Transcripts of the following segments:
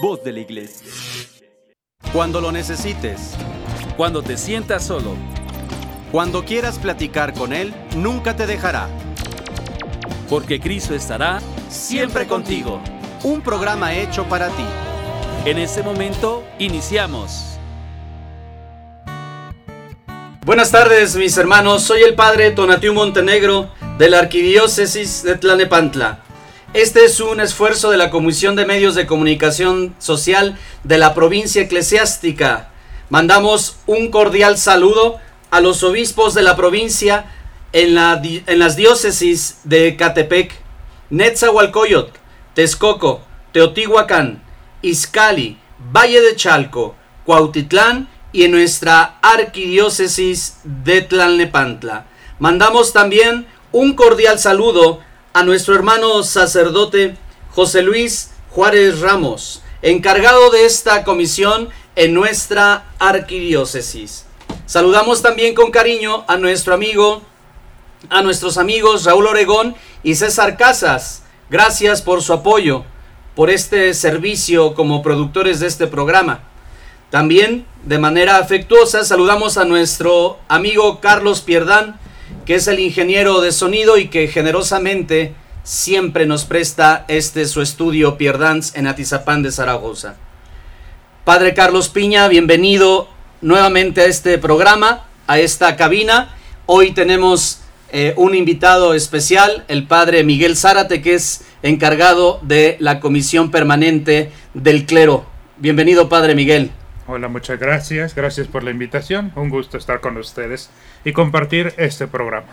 voz de la iglesia. Cuando lo necesites, Cuando te sientas solo, cuando quieras platicar con Él, nunca te dejará. porque Cristo estará siempre contigo. Un programa hecho para ti. En este momento, iniciamos. Buenas tardes, mis hermanos. Soy el padre Tonatiu Montenegro de la Arquidiócesis de Tlanepantla. Este es un esfuerzo de la Comisión de Medios de Comunicación Social de la provincia eclesiástica. Mandamos un cordial saludo a los obispos de la provincia en, las diócesis de Catepec, Netzahualcoyot, Texcoco, Teotihuacán, Izcali, Valle de Chalco, Cuautitlán y en nuestra arquidiócesis de Tlalnepantla. Mandamos también un cordial saludo a nuestro hermano sacerdote José Luis Juárez Ramos, encargado de esta comisión en nuestra arquidiócesis. Saludamos también con cariño a nuestro amigo, a nuestros amigos Raúl Oregón y César Casas. Gracias por su apoyo, por este servicio como productores de este programa. También, de manera afectuosa, saludamos a nuestro amigo Carlos Pierdán, que es el ingeniero de sonido y que generosamente siempre nos presta este su estudio Pierdans en Atizapán de Zaragoza. Padre Carlos Piña, bienvenido nuevamente a este programa, a esta cabina. Hoy tenemos eh, un invitado especial, el Padre Miguel Zárate, que es encargado de la Comisión Permanente del Clero. Bienvenido, Padre Miguel. Hola, muchas gracias. Gracias por la invitación. Un gusto estar con ustedes y compartir este programa.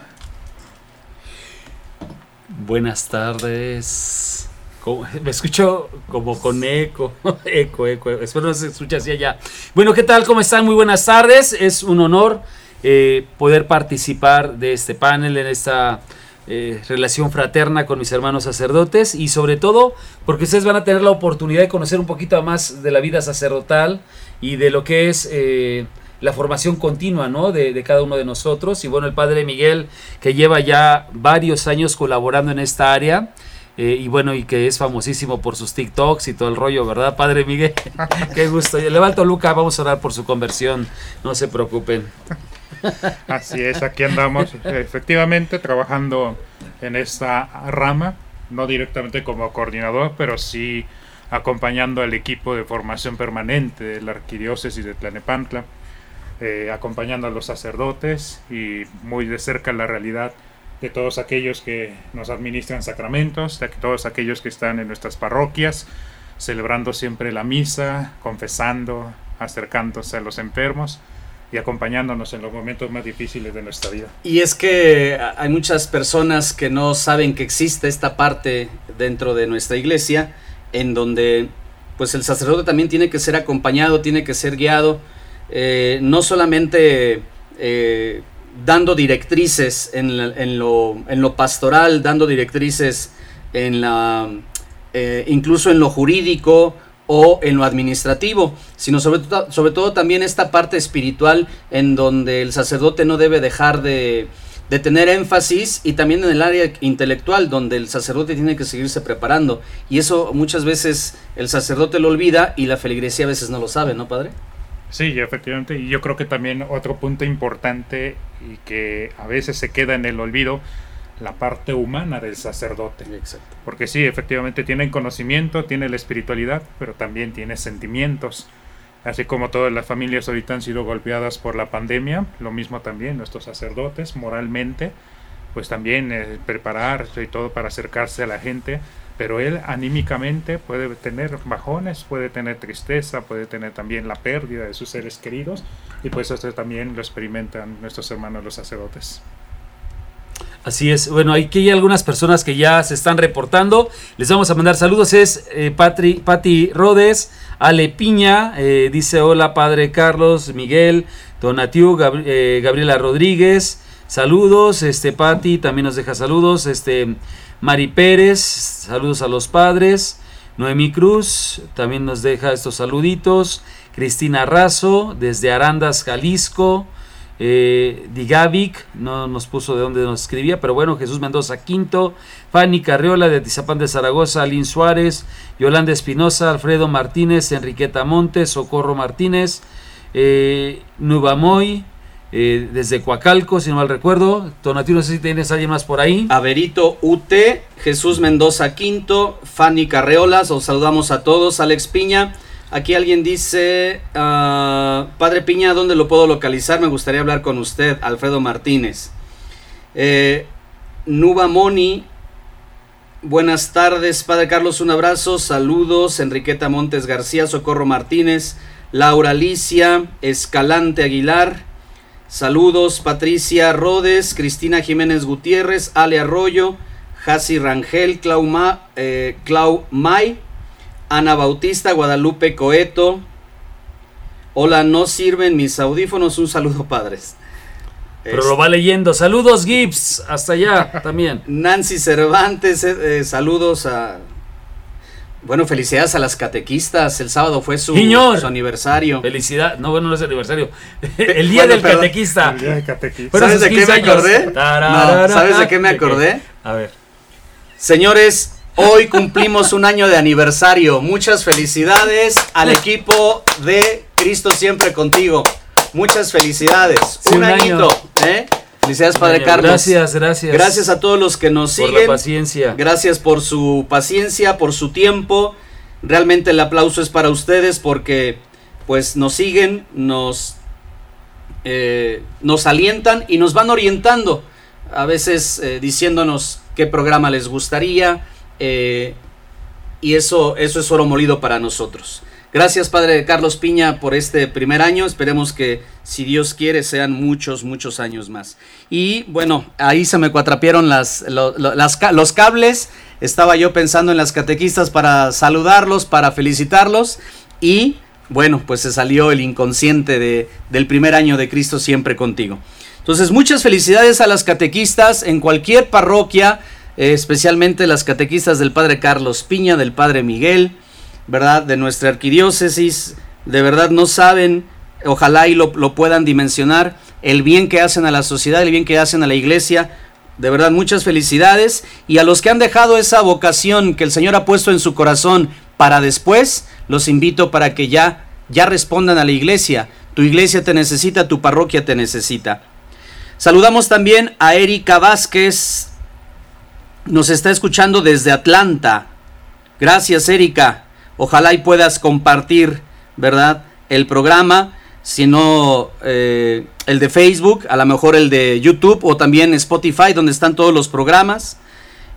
Buenas tardes. Me escucho como con eco, eco, eco. Espero se escuche así allá. Bueno, ¿qué tal? ¿Cómo están? Muy buenas tardes. Es un honor eh, poder participar de este panel en esta eh, relación fraterna con mis hermanos sacerdotes y sobre todo porque ustedes van a tener la oportunidad de conocer un poquito más de la vida sacerdotal y de lo que es eh, la formación continua de, cada uno de nosotros. Y bueno, el padre Miguel, que lleva ya varios años colaborando en esta área. eh, y bueno, y que es famosísimo por sus TikToks y todo el rollo, ¿verdad, Padre Miguel? Qué gusto. Levanto Luca, vamos a orar por su conversión, no se preocupen. Así es, aquí andamos efectivamente trabajando en esta rama, no directamente como coordinador, pero sí acompañando al equipo de formación permanente de la arquidiócesis de Tlanepantla, eh, acompañando a los sacerdotes y muy de cerca la realidad de todos aquellos que nos administran sacramentos, de todos aquellos que están en nuestras parroquias, celebrando siempre la misa, confesando, acercándose a los enfermos y acompañándonos en los momentos más difíciles de nuestra vida. Y es que hay muchas personas que no saben que existe esta parte dentro de nuestra iglesia en donde pues el sacerdote también tiene que ser acompañado, tiene que ser guiado, eh, no solamente eh, dando directrices en, la- en lo, en lo pastoral, dando directrices en la, eh, incluso en lo jurídico o en lo administrativo, sino sobre, to- sobre todo también esta parte espiritual en donde el sacerdote no debe dejar de, de tener énfasis y también en el área intelectual donde el sacerdote tiene que seguirse preparando y eso muchas veces el sacerdote lo olvida y la feligresía a veces no lo sabe, ¿no, padre? Sí, efectivamente, y yo creo que también otro punto importante y que a veces se queda en el olvido, la parte humana del sacerdote. Exacto. Porque sí, efectivamente tienen conocimiento, tiene la espiritualidad, pero también tiene sentimientos. Así como todas las familias ahorita han sido golpeadas por la pandemia, lo mismo también nuestros sacerdotes moralmente, pues también eh, prepararse y todo para acercarse a la gente, pero él anímicamente puede tener bajones, puede tener tristeza, puede tener también la pérdida de sus seres queridos y pues eso también lo experimentan nuestros hermanos los sacerdotes. Así es. Bueno, aquí hay algunas personas que ya se están reportando. Les vamos a mandar saludos. Es eh, Patri, Pati Rodes, Ale Piña, eh, dice hola Padre Carlos, Miguel, Donatiu, eh, Gabriela Rodríguez. Saludos, este Pati también nos deja saludos. Este Mari Pérez, saludos a los padres. Noemí Cruz también nos deja estos saluditos. Cristina Razo, desde Arandas, Jalisco. Eh, Digavic, no nos puso de dónde nos escribía, pero bueno, Jesús Mendoza Quinto, Fanny Carriola de Tizapán de Zaragoza, Alín Suárez, Yolanda Espinosa, Alfredo Martínez, Enriqueta Montes, Socorro Martínez, eh, Nubamoy, eh, desde Coacalco, si no mal recuerdo. Tonatino, no sé si tienes alguien más por ahí. Averito UT, Jesús Mendoza Quinto, Fanny Carreolas, os saludamos a todos, Alex Piña. Aquí alguien dice, ah, Padre Piña, ¿dónde lo puedo localizar? Me gustaría hablar con usted, Alfredo Martínez. Eh, Nuba Moni, buenas tardes, Padre Carlos, un abrazo, saludos, Enriqueta Montes García, Socorro Martínez, Laura Alicia, Escalante Aguilar, saludos, Patricia Rodes, Cristina Jiménez Gutiérrez, Ale Arroyo, Jasi Rangel, Clau, eh, Clau May, Ana Bautista, Guadalupe Coeto. Hola, no sirven mis audífonos. Un saludo, padres. Pero lo va leyendo. Saludos, Gibbs. Hasta allá también. Nancy Cervantes, eh, eh, saludos a. Bueno, felicidades a las catequistas. El sábado fue su, su aniversario. Felicidad. No, bueno, no es aniversario. El día del catequista. El día del catequista. ¿Sabes de qué me acordé? ¿Sabes de qué me acordé? A ver. Señores, Hoy cumplimos un año de aniversario. Muchas felicidades al equipo de Cristo Siempre Contigo. Muchas felicidades. un, añito. ¿eh? Felicidades, Padre Carlos. Gracias, gracias. Gracias a todos los que nos siguen. Por la paciencia. Gracias por su paciencia, por su tiempo. Realmente el aplauso es para ustedes porque pues nos siguen, nos, eh, nos alientan y nos van orientando. A veces eh, diciéndonos qué programa les gustaría, eh, y eso, eso es oro molido para nosotros. Gracias, Padre Carlos Piña, por este primer año. Esperemos que, si Dios quiere, sean muchos, muchos años más. Y bueno, ahí se me cuatrapieron las, los cables. Estaba yo pensando en las catequistas para saludarlos, para felicitarlos. Y bueno, pues se salió el inconsciente de, del primer año de Cristo siempre contigo. Entonces, muchas felicidades a las catequistas en cualquier parroquia especialmente las catequistas del Padre Carlos Piña, del Padre Miguel, ¿verdad? De nuestra arquidiócesis, de verdad no saben, ojalá y lo, lo puedan dimensionar, el bien que hacen a la sociedad, el bien que hacen a la iglesia. De verdad, muchas felicidades. Y a los que han dejado esa vocación que el Señor ha puesto en su corazón para después, los invito para que ya, ya respondan a la iglesia. Tu iglesia te necesita, tu parroquia te necesita. Saludamos también a Erika Vázquez, nos está escuchando desde Atlanta. Gracias, Erika. Ojalá y puedas compartir, ¿verdad? El programa, si no eh, el de Facebook, a lo mejor el de YouTube o también Spotify, donde están todos los programas.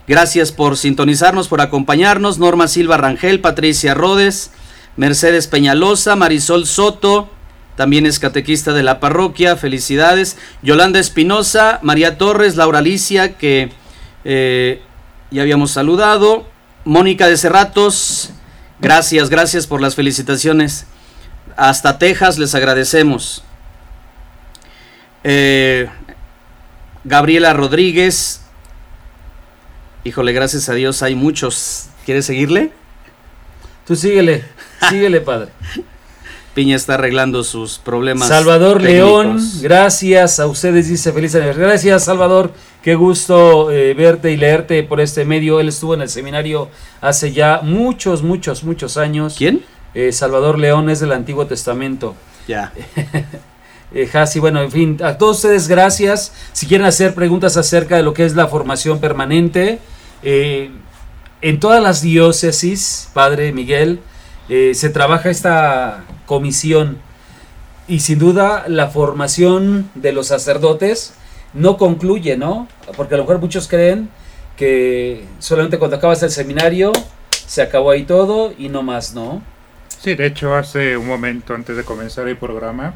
Gracias por sintonizarnos, por acompañarnos. Norma Silva Rangel, Patricia Rodes, Mercedes Peñalosa, Marisol Soto, también es catequista de la parroquia. Felicidades. Yolanda Espinosa, María Torres, Laura Alicia, que eh, ya habíamos saludado. Mónica de Cerratos, gracias, gracias por las felicitaciones. Hasta Texas les agradecemos. Eh, Gabriela Rodríguez, híjole, gracias a Dios hay muchos. ¿Quieres seguirle? Tú síguele, síguele, padre. Piña está arreglando sus problemas. Salvador León, gracias a ustedes, dice feliz aniversario. Gracias, Salvador. Qué gusto eh, verte y leerte por este medio. Él estuvo en el seminario hace ya muchos, muchos, muchos años. ¿Quién? Eh, Salvador León es del Antiguo Testamento. Ya. eh, bueno, en fin, a todos ustedes gracias. Si quieren hacer preguntas acerca de lo que es la formación permanente, eh, en todas las diócesis, Padre Miguel, se trabaja esta comisión y sin duda la formación de los sacerdotes no concluye, ¿no? Porque a lo mejor muchos creen que solamente cuando acabas el seminario se acabó ahí todo y no más, ¿no? Sí, de hecho hace un momento antes de comenzar el programa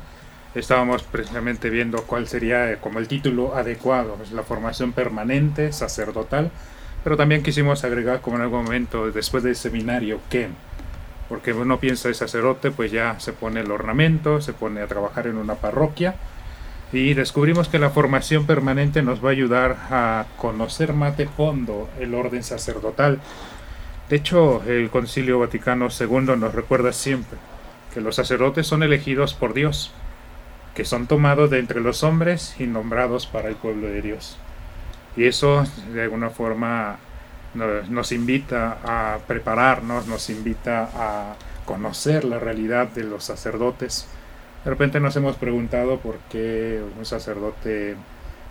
estábamos precisamente viendo cuál sería eh, como el título adecuado, es la formación permanente sacerdotal, pero también quisimos agregar como en algún momento después del seminario qué, porque uno piensa de sacerdote pues ya se pone el ornamento, se pone a trabajar en una parroquia, y descubrimos que la formación permanente nos va a ayudar a conocer más de fondo el orden sacerdotal. De hecho, el Concilio Vaticano II nos recuerda siempre que los sacerdotes son elegidos por Dios que son tomados de entre los hombres y nombrados para el pueblo de Dios. Y eso de alguna forma nos, invita a prepararnos, nos invita a conocer la realidad de los sacerdotes. De repente nos hemos preguntado por qué un sacerdote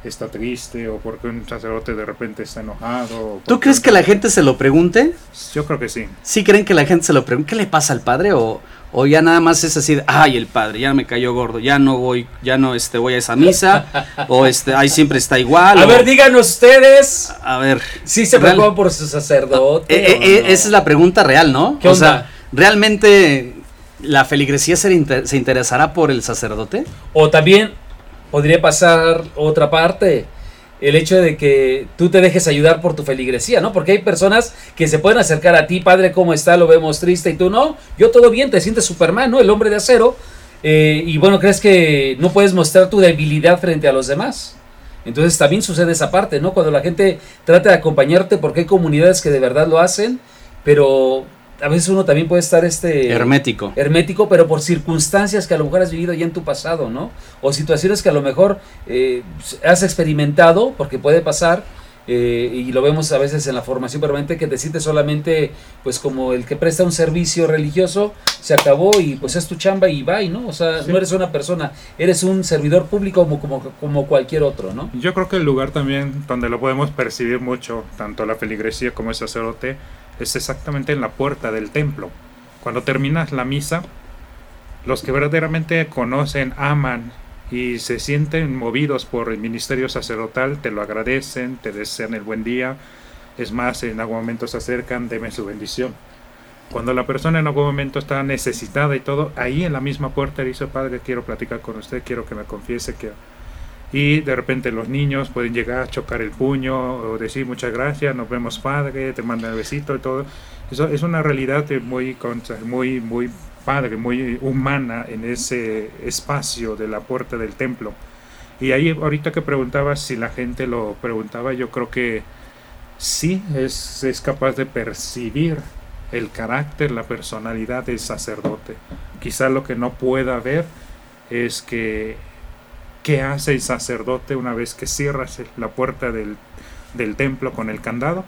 está triste o por qué un sacerdote de repente está enojado. ¿Tú crees que la gente se lo pregunte? Yo creo que sí. ¿Sí creen que la gente se lo pregunte? ¿Qué le pasa al padre? ¿O, o ya nada más es así de, ay, el padre, ya me cayó gordo, ya no voy, ya no este, voy a esa misa? o este, ay, siempre está igual. A o- ver, díganos ustedes a ver. si se Real- preocupan por su sacerdote. Eh, eh, eh, no. Esa es la pregunta real, ¿no? ¿Qué o onda? sea, ¿realmente la feligresía se, se interesará por el sacerdote? O también podría pasar otra parte, el hecho de que tú te dejes ayudar por tu feligresía, ¿no? Porque hay personas que se pueden acercar a ti, padre, ¿cómo está? Lo vemos triste y tú no, yo todo bien, te sientes Superman, ¿no? El hombre de acero. eh, y bueno, crees que no puedes mostrar tu debilidad frente a los demás. Entonces también sucede esa parte, ¿no? Cuando la gente trata de acompañarte, porque hay comunidades que de verdad lo hacen, pero a veces uno también puede estar este Hermético. hermético, pero por circunstancias que a lo mejor has vivido ya en tu pasado, ¿no? O situaciones que a lo mejor eh, has experimentado, porque puede pasar, eh, y lo vemos a veces en la formación permanente, que te sientes solamente, pues como el que presta un servicio religioso, se acabó y pues es tu chamba y bye, ¿no? O sea, Sí. no eres una persona, eres un servidor público como, como, como cualquier otro, ¿no? Yo creo que el lugar también donde lo podemos percibir mucho, tanto la feligresía como el sacerdote, es exactamente en la puerta del templo. Cuando terminas la misa, los que verdaderamente conocen, aman y se sienten movidos por el ministerio sacerdotal, te lo agradecen, te desean el buen día. Es más, en algún momento se acercan, deme su bendición. Cuando la persona en algún momento está necesitada y todo, ahí en la misma puerta dice, Padre, quiero platicar con usted, quiero que me confiese, quiero y de repente los niños pueden llegar a chocar el puño o decir muchas gracias, nos vemos padre, te mandan el besito y todo. Eso es una realidad muy, muy, muy padre, muy humana en ese espacio de la puerta del templo. Y ahí ahorita que preguntabas si la gente lo preguntaba, yo creo que sí es, es capaz de percibir el carácter, la personalidad del sacerdote. Quizá lo que no pueda ver es que qué hace el sacerdote una vez que cierras la puerta del, del templo con el candado.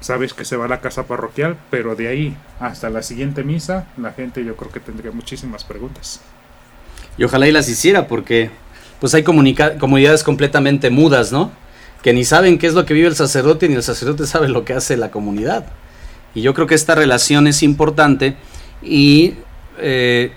Sabes que se va a la casa parroquial, pero de ahí hasta la siguiente misa, la gente yo creo que tendría muchísimas preguntas. Y ojalá y las hiciera, porque pues hay comunidades completamente mudas, ¿no? Que ni saben qué es lo que vive el sacerdote, ni el sacerdote sabe lo que hace la comunidad. Y yo creo que esta relación es importante y eh,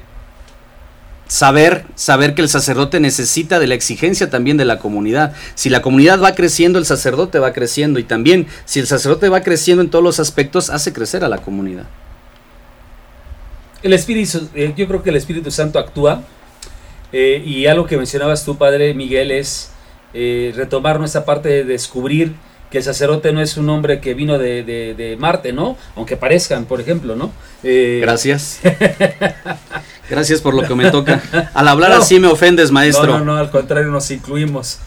saber, saber que el sacerdote necesita de la exigencia también de la comunidad. Si la comunidad va creciendo, el sacerdote va creciendo. Y también, si el sacerdote va creciendo en todos los aspectos, hace crecer a la comunidad. El Espíritu, eh, yo creo que el Espíritu Santo actúa eh, y algo que mencionabas tú, Padre Miguel, es eh, retomar nuestra parte de descubrir que el sacerdote no es un hombre que vino de, de- de Marte, ¿no? Aunque parezcan, por ejemplo, ¿no? Gracias. Gracias por lo que me toca. Al hablar No. así me ofendes, maestro. No, no, no, al contrario, nos incluimos.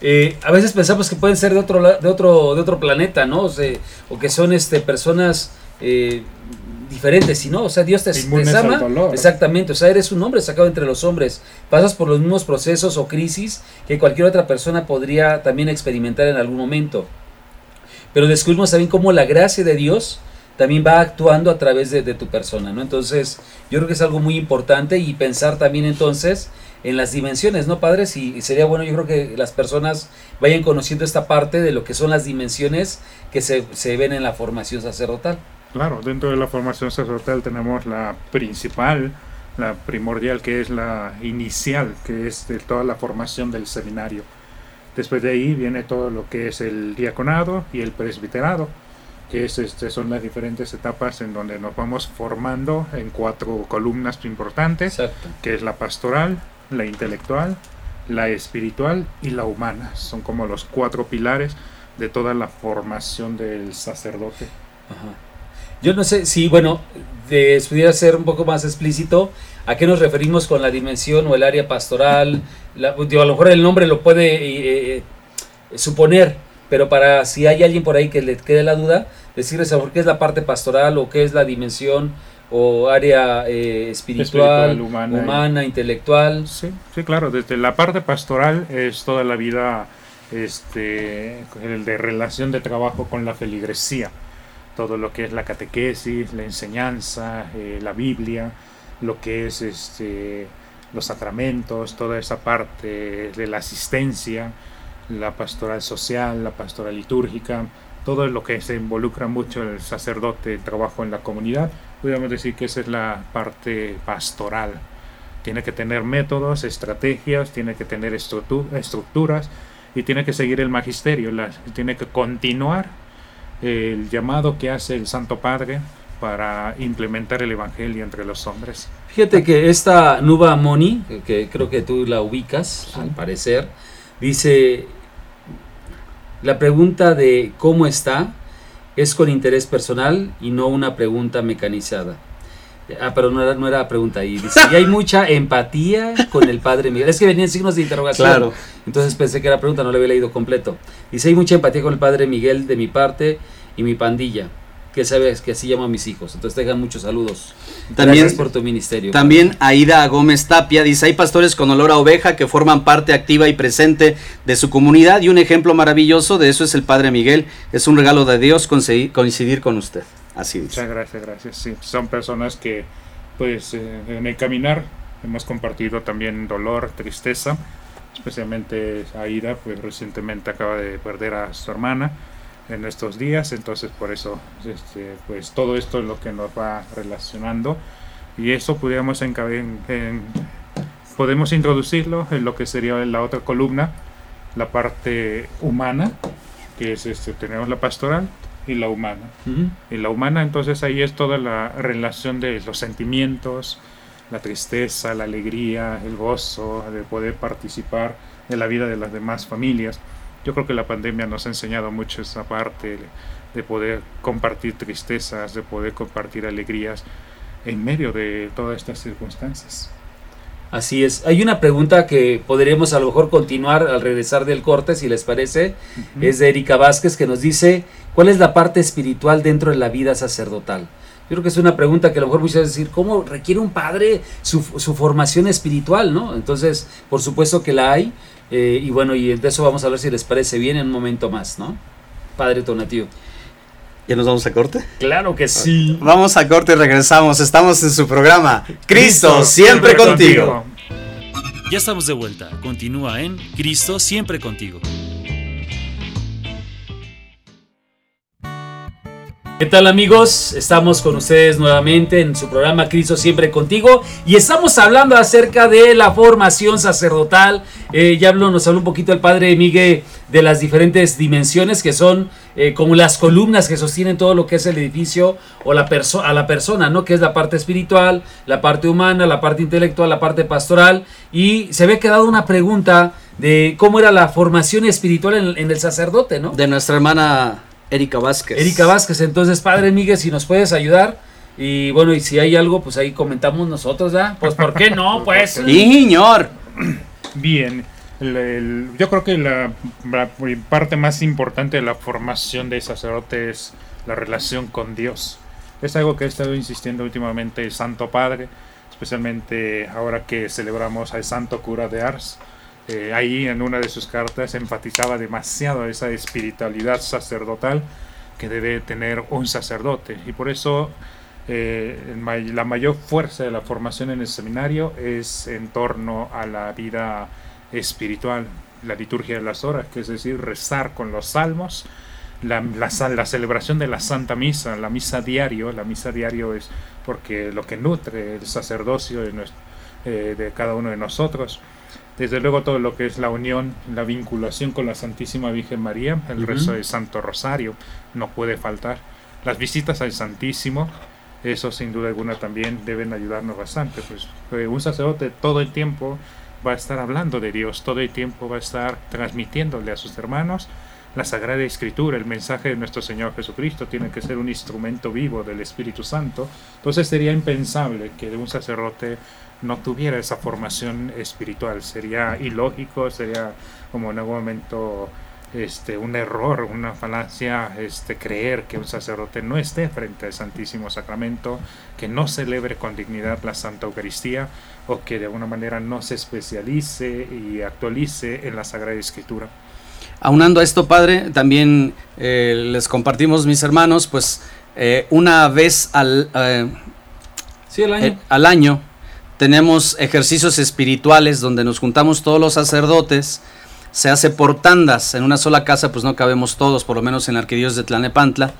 Eh, a veces pensamos que pueden ser de otro, la- de otro, de otro planeta, ¿no? O, sea, o que son este, personas eh, diferentes, ¿y no? O sea, Dios te, te ama. Exactamente, o sea, eres un hombre sacado entre los hombres. Pasas por los mismos procesos o crisis que cualquier otra persona podría también experimentar en algún momento. Pero descubrimos también cómo la gracia de Dios también va actuando a través de, tu persona, ¿no? Entonces, yo creo que es algo muy importante y pensar también entonces en las dimensiones, ¿no, padres? Y, y sería bueno, yo creo que las personas vayan conociendo esta parte de lo que son las dimensiones que se, se ven en la formación sacerdotal. Claro, dentro de la formación sacerdotal tenemos la principal, la primordial, que es la inicial, que es de toda la formación del seminario. Después de ahí viene todo lo que es el diaconado y el presbiterado, que es, este, son las diferentes etapas en donde nos vamos formando en cuatro columnas importantes, Exacto. que es la pastoral, la intelectual, la espiritual y la humana. Son como los cuatro pilares de toda la formación del sacerdote. Ajá. Yo no sé si, bueno, de, pudiera ser un poco más explícito a qué nos referimos con la dimensión o el área pastoral. La- digo, a lo mejor el nombre lo puede eh, eh, suponer, pero para si hay alguien por ahí que le quede la duda, decirles a qué es la parte pastoral o qué es la dimensión o área eh, espiritual, Espiritual, humana humana, intelectual. Sí, sí, claro. Desde la parte pastoral es toda la vida este, el de relación de trabajo con la feligresía. Todo lo que es la catequesis, la enseñanza, eh, la Biblia, lo que es este, los sacramentos, toda esa parte de la asistencia, la pastoral social, la pastoral litúrgica, todo lo que se involucra mucho el sacerdote, el trabajo en la comunidad. Podríamos decir que esa es la parte pastoral. Tiene que tener métodos, estrategias, tiene que tener estructu- estructuras y tiene que seguir el magisterio, la- tiene que continuar el llamado que hace el Santo Padre para implementar el Evangelio entre los hombres. Fíjate que esta Nuba Moni, que- que creo que tú la ubicas, al parecer, dice, la pregunta de cómo está es con interés personal y no una pregunta mecanizada. Ah, pero no era, no era pregunta ahí. Dice, y hay mucha empatía con el padre Miguel. Es que venían signos de interrogación. Claro. Entonces pensé que era pregunta, no le había leído completo. Dice, hay mucha empatía con el padre Miguel de mi parte y mi pandilla. Que sabes que así llamo a mis hijos. Entonces te dejan muchos saludos. También- Gracias por tu ministerio. También Aida Gómez Tapia dice, hay pastores con olor a oveja que forman parte activa y presente de su comunidad y un ejemplo maravilloso de eso es el Padre Miguel. Es un regalo de Dios coincidir con usted. Así dice. Muchas gracias, gracias. Sí, son personas que, pues, eh, en el caminar hemos compartido también dolor, tristeza, especialmente Aida, pues recientemente acaba de perder a su hermana en estos días, entonces por eso, este, pues todo esto es lo que nos va relacionando y eso podríamos encabe- en- en- podemos introducirlo en lo que sería la otra columna, la parte humana, que es este, tenemos la pastoral y la humana. Y la humana, entonces ahí es toda la relación de los sentimientos, la tristeza, la alegría, el gozo, de poder participar de la vida de las demás familias. Yo creo que la pandemia nos ha enseñado mucho esa parte de, de poder compartir tristezas, de poder compartir alegrías en medio de todas estas circunstancias. Así es. Hay una pregunta que podríamos a lo mejor continuar al regresar del corte, si les parece. Es de Erika Vázquez que nos dice, ¿cuál es la parte espiritual dentro de la vida sacerdotal? Yo creo que es una pregunta que a lo mejor muchas veces decir, ¿cómo requiere un padre su, su formación espiritual? ¿no? Entonces, por supuesto que la hay. Eh, y bueno, y de eso vamos a ver si les parece bien en un momento más, ¿no? Padre Tonatío. ¿Ya nos vamos a corte? Claro que sí. Vamos a corte y regresamos. Estamos en su programa. Cristo, siempre, contigo. Ya estamos de vuelta. Continúa en Cristo siempre contigo. ¿Qué tal amigos? Estamos con ustedes nuevamente en su programa Cristo siempre contigo y estamos hablando acerca de la formación sacerdotal. Eh, ya habló, nos habló un poquito el padre Miguel de las diferentes dimensiones que son eh, como las columnas que sostienen todo lo que es el edificio o la a la persona, ¿no? Que es la parte espiritual, la parte humana, la parte intelectual, la parte pastoral y se había quedado una pregunta de cómo era la formación espiritual en el sacerdote, ¿no? De nuestra hermana Erika Vázquez. Erika Vázquez, entonces, Padre Miguel, si nos puedes ayudar. Y bueno, y si hay algo, pues ahí comentamos nosotros, ¿verdad? Pues, ¿por qué no? Pues. Sí, señor. Bien, el- el- yo creo que la, la parte más importante de la formación de sacerdote es la relación con Dios. Es algo que ha estado insistiendo últimamente el Santo Padre, especialmente ahora que celebramos al Santo Cura de Ars. Eh, ahí en una de sus cartas enfatizaba demasiado esa espiritualidad sacerdotal que debe tener un sacerdote y por eso eh, la mayor fuerza de la formación en el seminario es en torno a la vida espiritual, la liturgia de las horas, que es decir, rezar con los salmos, la, celebración de la Santa Misa, la misa diario, la misa diario es porque lo que nutre el sacerdocio de, eh, de cada uno de nosotros. Desde luego todo lo que es la unión, la vinculación con la Santísima Virgen María, el Ujú. rezo del Santo Rosario, no puede faltar. Las visitas al Santísimo, eso sin duda alguna también deben ayudarnos bastante. Pues eh, un sacerdote todo el tiempo va a estar hablando de Dios, todo el tiempo va a estar transmitiéndole a sus hermanos la Sagrada Escritura, el mensaje de nuestro Señor Jesucristo, tiene que ser un instrumento vivo del Espíritu Santo. Entonces sería impensable que un sacerdote no tuviera esa formación espiritual, sería ilógico, sería como en algún momento este, un error, una falacia este, creer que un sacerdote no esté frente al Santísimo Sacramento, que no celebre con dignidad la Santa Eucaristía o que de alguna manera no se especialice y actualice en la Sagrada Escritura. Aunando a esto, Padre, también eh, les compartimos, mis hermanos, pues eh, una vez al, eh, Sí, el año. al año tenemos ejercicios espirituales donde nos juntamos todos los sacerdotes. Se hace por tandas. En una sola casa, pues no cabemos todos, por lo menos en la arquidiócesis de Tlanepantla.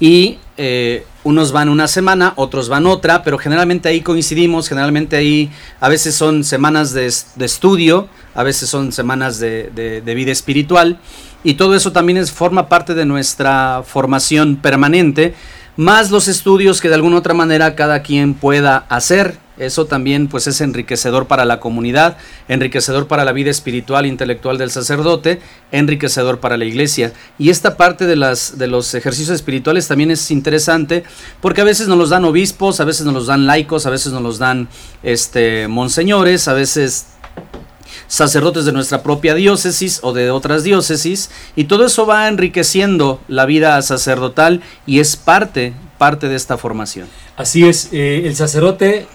Y eh, unos van una semana, otros van otra, pero generalmente ahí coincidimos, generalmente ahí a veces son semanas de, de estudio, a veces son semanas de, de- de vida espiritual, y todo eso también es, forma parte de nuestra formación permanente, más los estudios que de alguna otra manera cada quien pueda hacer. Eso también pues es enriquecedor para la comunidad, enriquecedor para la vida espiritual e intelectual del sacerdote, enriquecedor para la iglesia. Y esta parte de, las, de los ejercicios espirituales también es interesante porque a veces nos los dan obispos, a veces nos los dan laicos, a veces nos los dan este, monseñores, a veces sacerdotes de nuestra propia diócesis o de otras diócesis y todo eso va enriqueciendo la vida sacerdotal y es parte parte de esta formación. Así es, eh, el sacerdote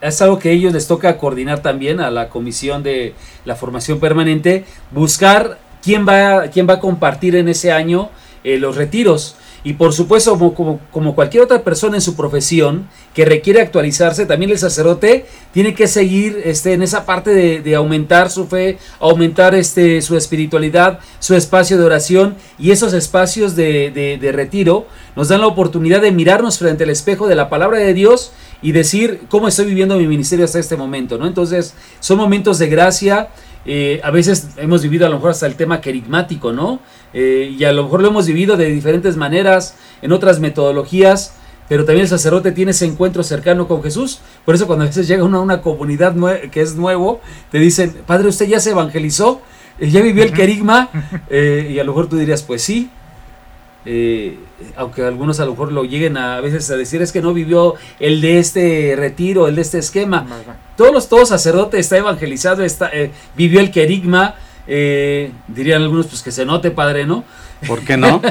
es algo que a ellos les toca coordinar también a la comisión de la formación permanente, buscar quién va, quién va a compartir en ese año eh, los retiros. Y por supuesto, como, como, cualquier otra persona en su profesión que requiere actualizarse, también el sacerdote tiene que seguir este, en esa parte de, de aumentar su fe, aumentar este, su espiritualidad, su espacio de oración y esos espacios de, de- de retiro nos dan la oportunidad de mirarnos frente al espejo de la palabra de Dios y decir cómo estoy viviendo mi ministerio hasta este momento, ¿no? Entonces, son momentos de gracia. eh, a veces hemos vivido a lo mejor hasta el tema querigmático, ¿no? Eh, y a lo mejor lo hemos vivido de diferentes maneras, en otras metodologías, pero también el sacerdote tiene ese encuentro cercano con Jesús. Por eso cuando a veces llega uno a una comunidad que es nuevo, te dicen, Padre, ¿usted ya se evangelizó? ¿Ya vivió el querigma? Eh, y a lo mejor tú dirías, pues sí. Eh, aunque algunos a lo mejor lo lleguen a, a veces a decir es que no vivió el de este retiro, el de este esquema. Todos los todos sacerdote está evangelizado, está, eh, vivió el querigma, eh, dirían algunos pues que se note padre, ¿no? ¿Por qué no?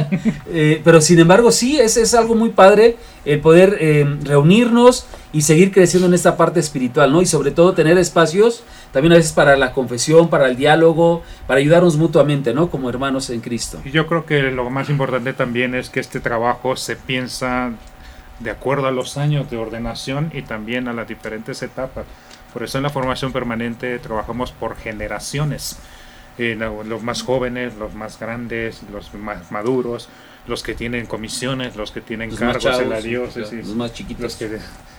Eh, pero sin embargo, sí, es, es algo muy padre el poder eh, reunirnos y seguir creciendo en esta parte espiritual, ¿no? Y sobre todo tener espacios también a veces para la confesión, para el diálogo, para ayudarnos mutuamente, ¿no? Como hermanos en Cristo. Y yo creo que lo más importante también es que este trabajo se piensa de acuerdo a los años de ordenación y también a las diferentes etapas. Por eso en la formación permanente trabajamos por generaciones. Eh, lo- los más jóvenes, los más grandes, los más maduros, los que tienen comisiones, los que tienen Los cargos en la chavos, diócesis. los más chiquitos. Los que-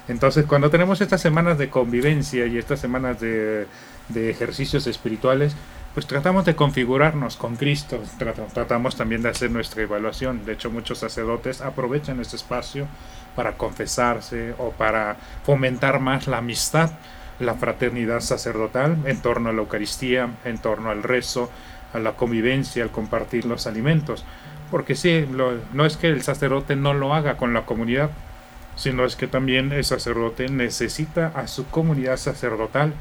entonces, cuando tenemos estas semanas de convivencia y estas semanas de, de ejercicios espirituales, pues tratamos de configurarnos con Cristo, trata- tratamos también de hacer nuestra evaluación. De hecho, muchos sacerdotes aprovechan este espacio para confesarse o para fomentar más la amistad, la fraternidad sacerdotal en torno a la Eucaristía, en torno al rezo, a la convivencia, al compartir los alimentos. Porque sí, no es que el sacerdote no lo haga con la comunidad, sino es que también el sacerdote necesita a su comunidad sacerdotal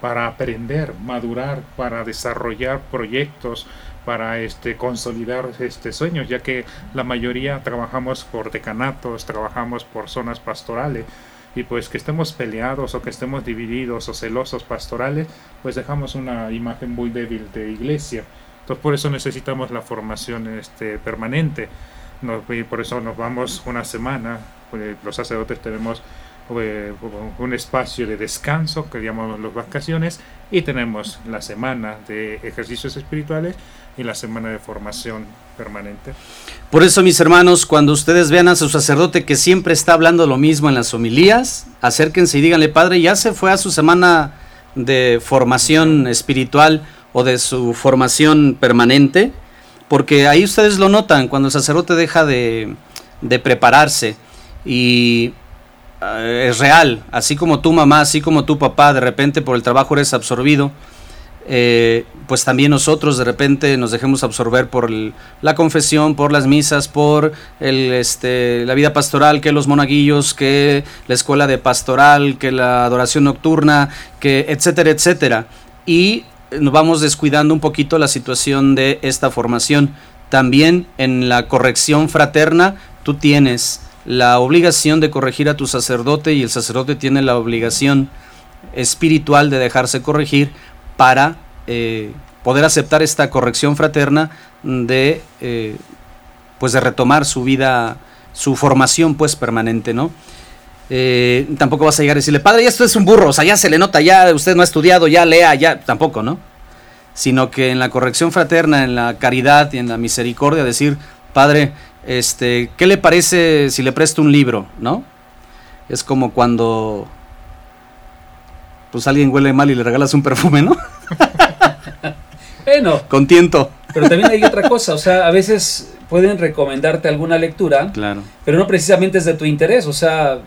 para aprender, madurar, para desarrollar proyectos, para este consolidar este sueños, ya que la mayoría trabajamos por decanatos, trabajamos por zonas pastorales y pues que estemos peleados o que estemos divididos o celosos pastorales, pues dejamos una imagen muy débil de iglesia. Entonces por eso necesitamos la formación este permanente. Y por eso nos vamos una semana, pues, los sacerdotes tenemos eh, un espacio de descanso que llamamos las vacaciones y tenemos la semana de ejercicios espirituales y la semana de formación permanente. Por eso, mis hermanos, cuando ustedes vean a su sacerdote que siempre está hablando lo mismo en las homilías, acérquense y díganle, Padre, ya se fue a su semana de formación espiritual o de su formación permanente, porque ahí ustedes lo notan, cuando el sacerdote deja de, de prepararse y eh, es real, así como tu mamá, así como tu papá, de repente por el trabajo eres absorbido, eh, pues también nosotros de repente nos dejemos absorber por la confesión, por las misas, por el, este, la vida pastoral, que los monaguillos, que la escuela de pastoral, que la adoración nocturna, que etcétera, etcétera. Y nos vamos descuidando un poquito la situación de esta formación. También en la corrección fraterna, tú tienes la obligación de corregir a tu sacerdote y el sacerdote tiene la obligación espiritual de dejarse corregir para eh, poder aceptar esta corrección fraterna de eh, pues de retomar su vida, su formación pues permanente, ¿no? Eh, tampoco vas a llegar a decirle, padre, ya esto es un burro, o sea, ya se le nota, ya usted no ha estudiado, ya lea, ya, tampoco, ¿no? Sino que en la corrección fraterna, en la caridad y en la misericordia, decir, padre, este, ¿qué le parece si le presto un libro, no? Es como cuando pues alguien huele mal y le regalas un perfume, ¿no? bueno. Con tiento. Pero también hay otra cosa, o sea, a veces pueden recomendarte alguna lectura, claro. pero no precisamente es de tu interés, o sea,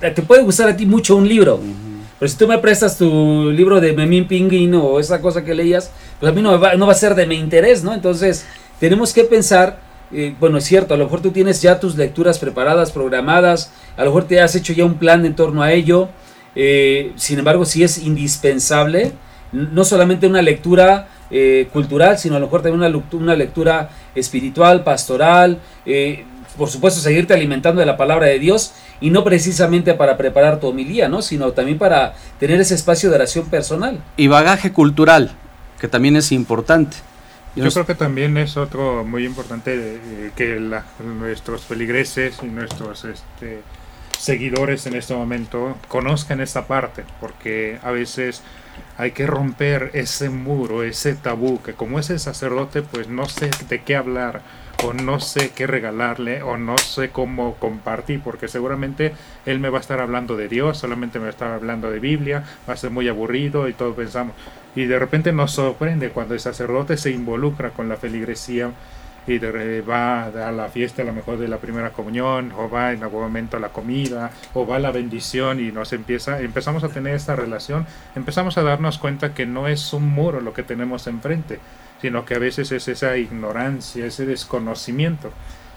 te puede gustar a ti mucho un libro, pero si tú me prestas tu libro de Memín Pinguín o esa cosa que leías, pues a mí no, va, no va a ser de mi interés, ¿no? Entonces, tenemos que pensar, eh, bueno, es cierto, a lo mejor tú tienes ya tus lecturas preparadas, programadas, a lo mejor te has hecho ya un plan en torno a ello, eh, sin embargo, sí es indispensable, no solamente una lectura eh, cultural, sino a lo mejor también una, una lectura espiritual, pastoral, eh, por supuesto seguirte alimentando de la palabra de Dios y no precisamente para preparar tu homilía, ¿no? sino también para tener ese espacio de oración personal. Y bagaje cultural, que también es importante. Yo, creo que también es otro muy importante que nuestros feligreses y nuestros este, seguidores en este momento conozcan esta parte, porque a veces hay que romper ese muro, ese tabú, que como es el sacerdote, pues no sé de qué hablar, o no sé qué regalarle, o no sé cómo compartir, porque seguramente él me va a estar hablando de Dios, solamente me va a estar hablando de Biblia, va a ser muy aburrido y todos pensamos. Y de repente nos sorprende cuando el sacerdote se involucra con la feligresía y va a la fiesta a lo mejor de la primera comunión o va en algún momento a la comida o va a la bendición y nos empieza empezamos a tener esta relación empezamos a darnos cuenta que no es un muro lo que tenemos enfrente sino que a veces es esa ignorancia ese desconocimiento.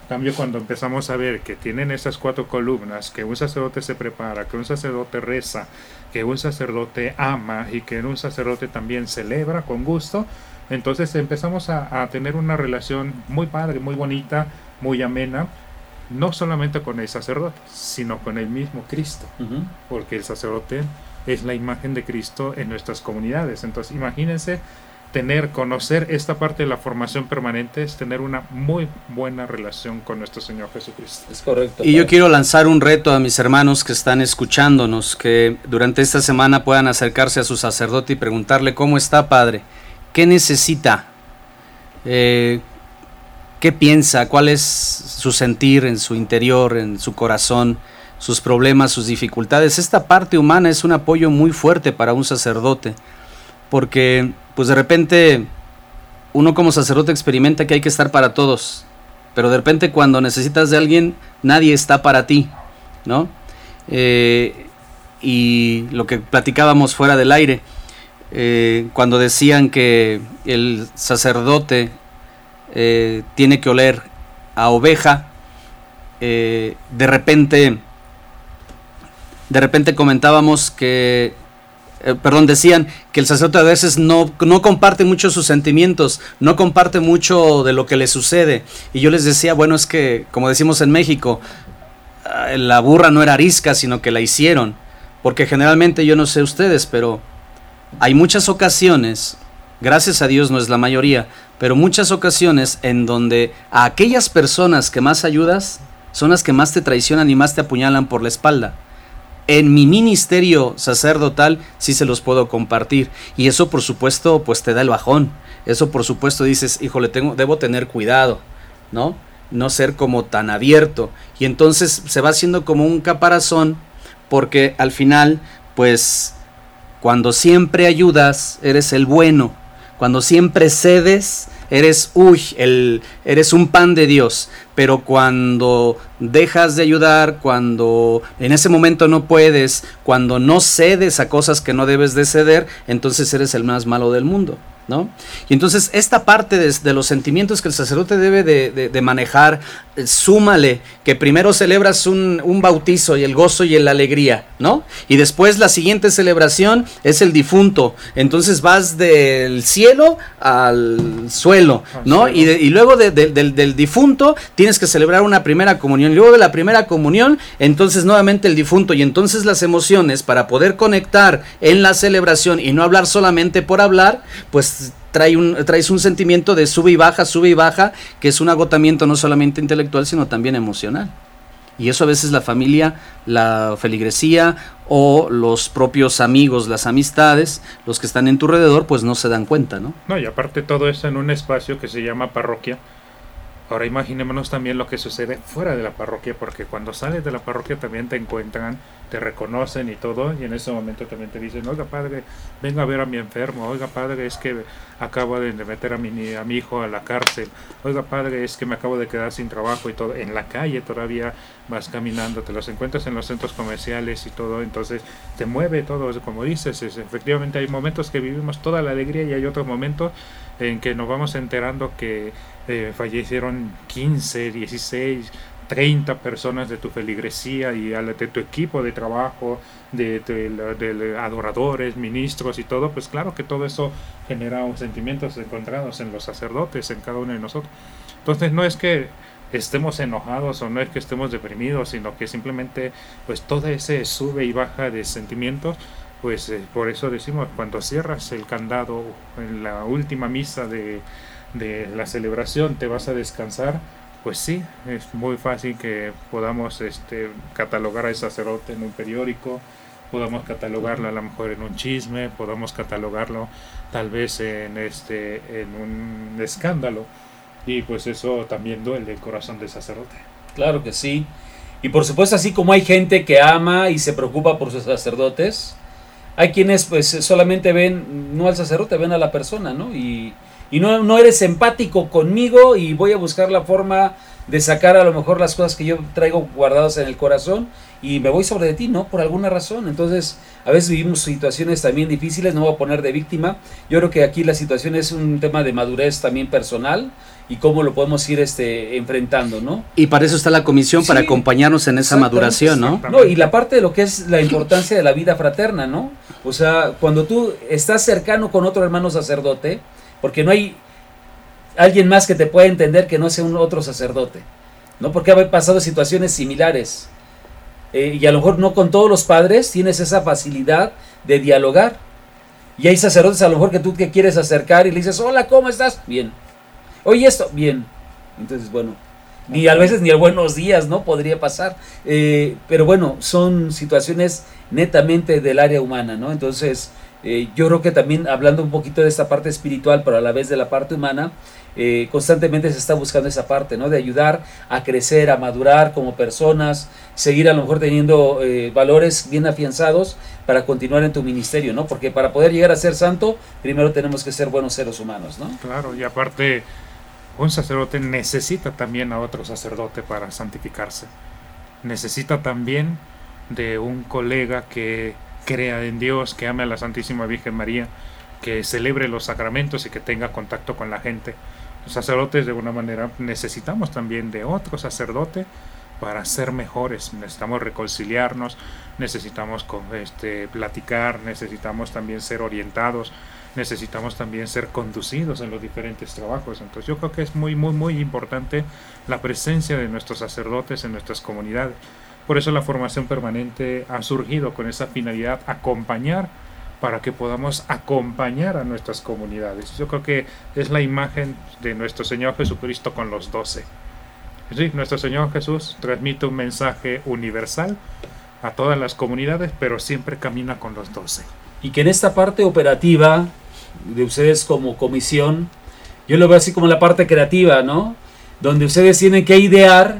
Cambio cuando empezamos a ver que tienen esas cuatro columnas que un sacerdote se prepara que un sacerdote reza que un sacerdote ama y que un sacerdote también celebra con gusto entonces empezamos a, tener una relación muy padre, muy bonita, muy amena, no solamente con el sacerdote, sino con el mismo Cristo, porque el sacerdote es la imagen de Cristo en nuestras comunidades. Entonces imagínense tener, conocer esta parte de la formación permanente es tener una muy buena relación con nuestro Señor Jesucristo. Es correcto. Y yo quiero lanzar un reto a mis hermanos que están escuchándonos, que durante esta semana puedan acercarse a su sacerdote y preguntarle cómo está, Padre ¿Qué necesita? Eh, ¿Qué piensa? ¿Cuál es su sentir en su interior, en su corazón? sus problemas, sus dificultades. Esta parte humana es un apoyo muy fuerte para un sacerdote, porque pues de repente uno como sacerdote experimenta que hay que estar para todos, pero de repente cuando necesitas de alguien, nadie está para ti, ¿no? Eh, y lo que platicábamos fuera del aire, eh, cuando decían que el sacerdote eh, tiene que oler a oveja, eh, de repente, de repente comentábamos que, perdón, decían que el sacerdote a veces no, no comparte mucho sus sentimientos, no comparte mucho de lo que le sucede. Y yo les decía, bueno, es que, como decimos en México, la burra no era arisca, sino que la hicieron. Porque generalmente yo no sé ustedes, pero hay muchas ocasiones, gracias a Dios no es la mayoría, pero muchas ocasiones en donde a aquellas personas que más ayudas son las que más te traicionan y más te apuñalan por la espalda. En mi ministerio sacerdotal sí se los puedo compartir y eso por supuesto pues te da el bajón. Eso por supuesto dices, híjole, tengo, debo tener cuidado, ¿no? No ser como tan abierto. Y entonces se va haciendo como un caparazón porque al final pues cuando siempre ayudas, eres el bueno. Cuando siempre cedes, eres, uy, el, eres un pan de Dios. Pero cuando dejas de ayudar, cuando en ese momento no puedes, cuando no cedes a cosas que no debes de ceder, entonces eres el más malo del mundo. ¿No? Y entonces esta parte de, los sentimientos que el sacerdote debe de, manejar, eh, súmale que primero celebras un, bautizo y el gozo y la alegría, ¿no? Y después la siguiente celebración es el difunto, entonces vas del cielo al suelo, ¿no? Y, luego del, del difunto tienes que celebrar una primera comunión, y luego de la primera comunión, entonces nuevamente el difunto, y entonces las emociones para poder conectar en la celebración y no hablar solamente por hablar, pues trae un, traes un sentimiento de sube y baja, sube y baja, que es un agotamiento no solamente intelectual, sino también emocional. Y eso a veces la familia, la feligresía o los propios amigos, las amistades, los que están en tu alrededor, pues no se dan cuenta, ¿no? No, y aparte todo eso en un espacio que se llama parroquia, Ahora imaginémonos también lo que sucede fuera de la parroquia, porque cuando sales de la parroquia también te encuentran, te reconocen y todo, y en ese momento también te dicen, oiga padre, venga a ver a mi enfermo, oiga padre, es que acabo de meter a mi, a mi hijo a la cárcel, oiga padre, es que me acabo de quedar sin trabajo y todo, en la calle todavía vas caminando, te los encuentras en los centros comerciales y todo, entonces te mueve todo, como dices, es, efectivamente hay momentos que vivimos toda la alegría y hay otros momentos en que nos vamos enterando que eh, fallecieron 15, 16, 30 personas de tu feligresía y de tu equipo de trabajo, de, de, adoradores, ministros y todo, pues claro que todo eso genera sentimientos encontrados en los sacerdotes, en cada uno de nosotros. Entonces no es que estemos enojados o no es que estemos deprimidos, sino que simplemente pues todo ese sube y baja de sentimientos, pues eh, por eso decimos, cuando cierras el candado en la última misa de de la celebración te vas a descansar, pues sí, es muy fácil que podamos este, catalogar al sacerdote en un periódico, podamos catalogarlo a lo mejor en un chisme, podamos catalogarlo tal vez en, este, en un escándalo. Y pues eso también duele el corazón del sacerdote. Claro que sí. Y por supuesto, así como hay gente que ama y se preocupa por sus sacerdotes, hay quienes pues solamente ven, no al sacerdote, ven a la persona, ¿no? Y, y no, no eres empático conmigo y voy a buscar la forma de sacar a lo mejor las cosas que yo traigo guardadas en el corazón y me voy sobre de ti, ¿no? Por alguna razón. Entonces, a veces vivimos situaciones también difíciles, no voy a poner de víctima. Yo creo que aquí la situación es un tema de madurez también personal y cómo lo podemos ir este, enfrentando, ¿no? Y para eso está la comisión, para acompañarnos en esa maduración, ¿no? No, y la parte de lo que es la importancia de la vida fraterna, ¿no? O sea, cuando tú estás cercano con otro hermano sacerdote, porque no hay alguien más que te pueda entender que no sea un otro sacerdote, ¿no? Porque ha pasado situaciones similares. Eh, y a lo mejor no con todos los padres tienes esa facilidad de dialogar. Y hay sacerdotes a lo mejor que tú te quieres acercar y le dices, hola, ¿cómo estás? Bien. Oye, esto, bien. Entonces, bueno, ni a veces ni el buenos días, ¿no? Podría pasar. Eh, pero bueno, son situaciones netamente del área humana, ¿no? Entonces, eh, yo creo que también hablando un poquito de esta parte espiritual, pero a la vez de la parte humana, eh, constantemente se está buscando esa parte, ¿no? De ayudar a crecer, a madurar como personas, seguir a lo mejor teniendo eh, valores bien afianzados para continuar en tu ministerio, ¿no? Porque para poder llegar a ser santo, primero tenemos que ser buenos seres humanos, ¿no? Claro, y aparte, un sacerdote necesita también a otro sacerdote para santificarse. Necesita también de un colega que crea en Dios, que ame a la Santísima Virgen María, que celebre los sacramentos y que tenga contacto con la gente. Los sacerdotes de alguna manera necesitamos también de otro sacerdote para ser mejores, necesitamos reconciliarnos, necesitamos este, platicar, necesitamos también ser orientados, necesitamos también ser conducidos en los diferentes trabajos. Entonces yo creo que es muy, muy, muy importante la presencia de nuestros sacerdotes en nuestras comunidades. Por eso la formación permanente ha surgido con esa finalidad, acompañar para que podamos acompañar a nuestras comunidades. Yo creo que es la imagen de nuestro Señor Jesucristo con los doce. Sí, nuestro Señor Jesús transmite un mensaje universal a todas las comunidades, pero siempre camina con los doce. Y que en esta parte operativa de ustedes como comisión, yo lo veo así como la parte creativa, ¿no? Donde ustedes tienen que idear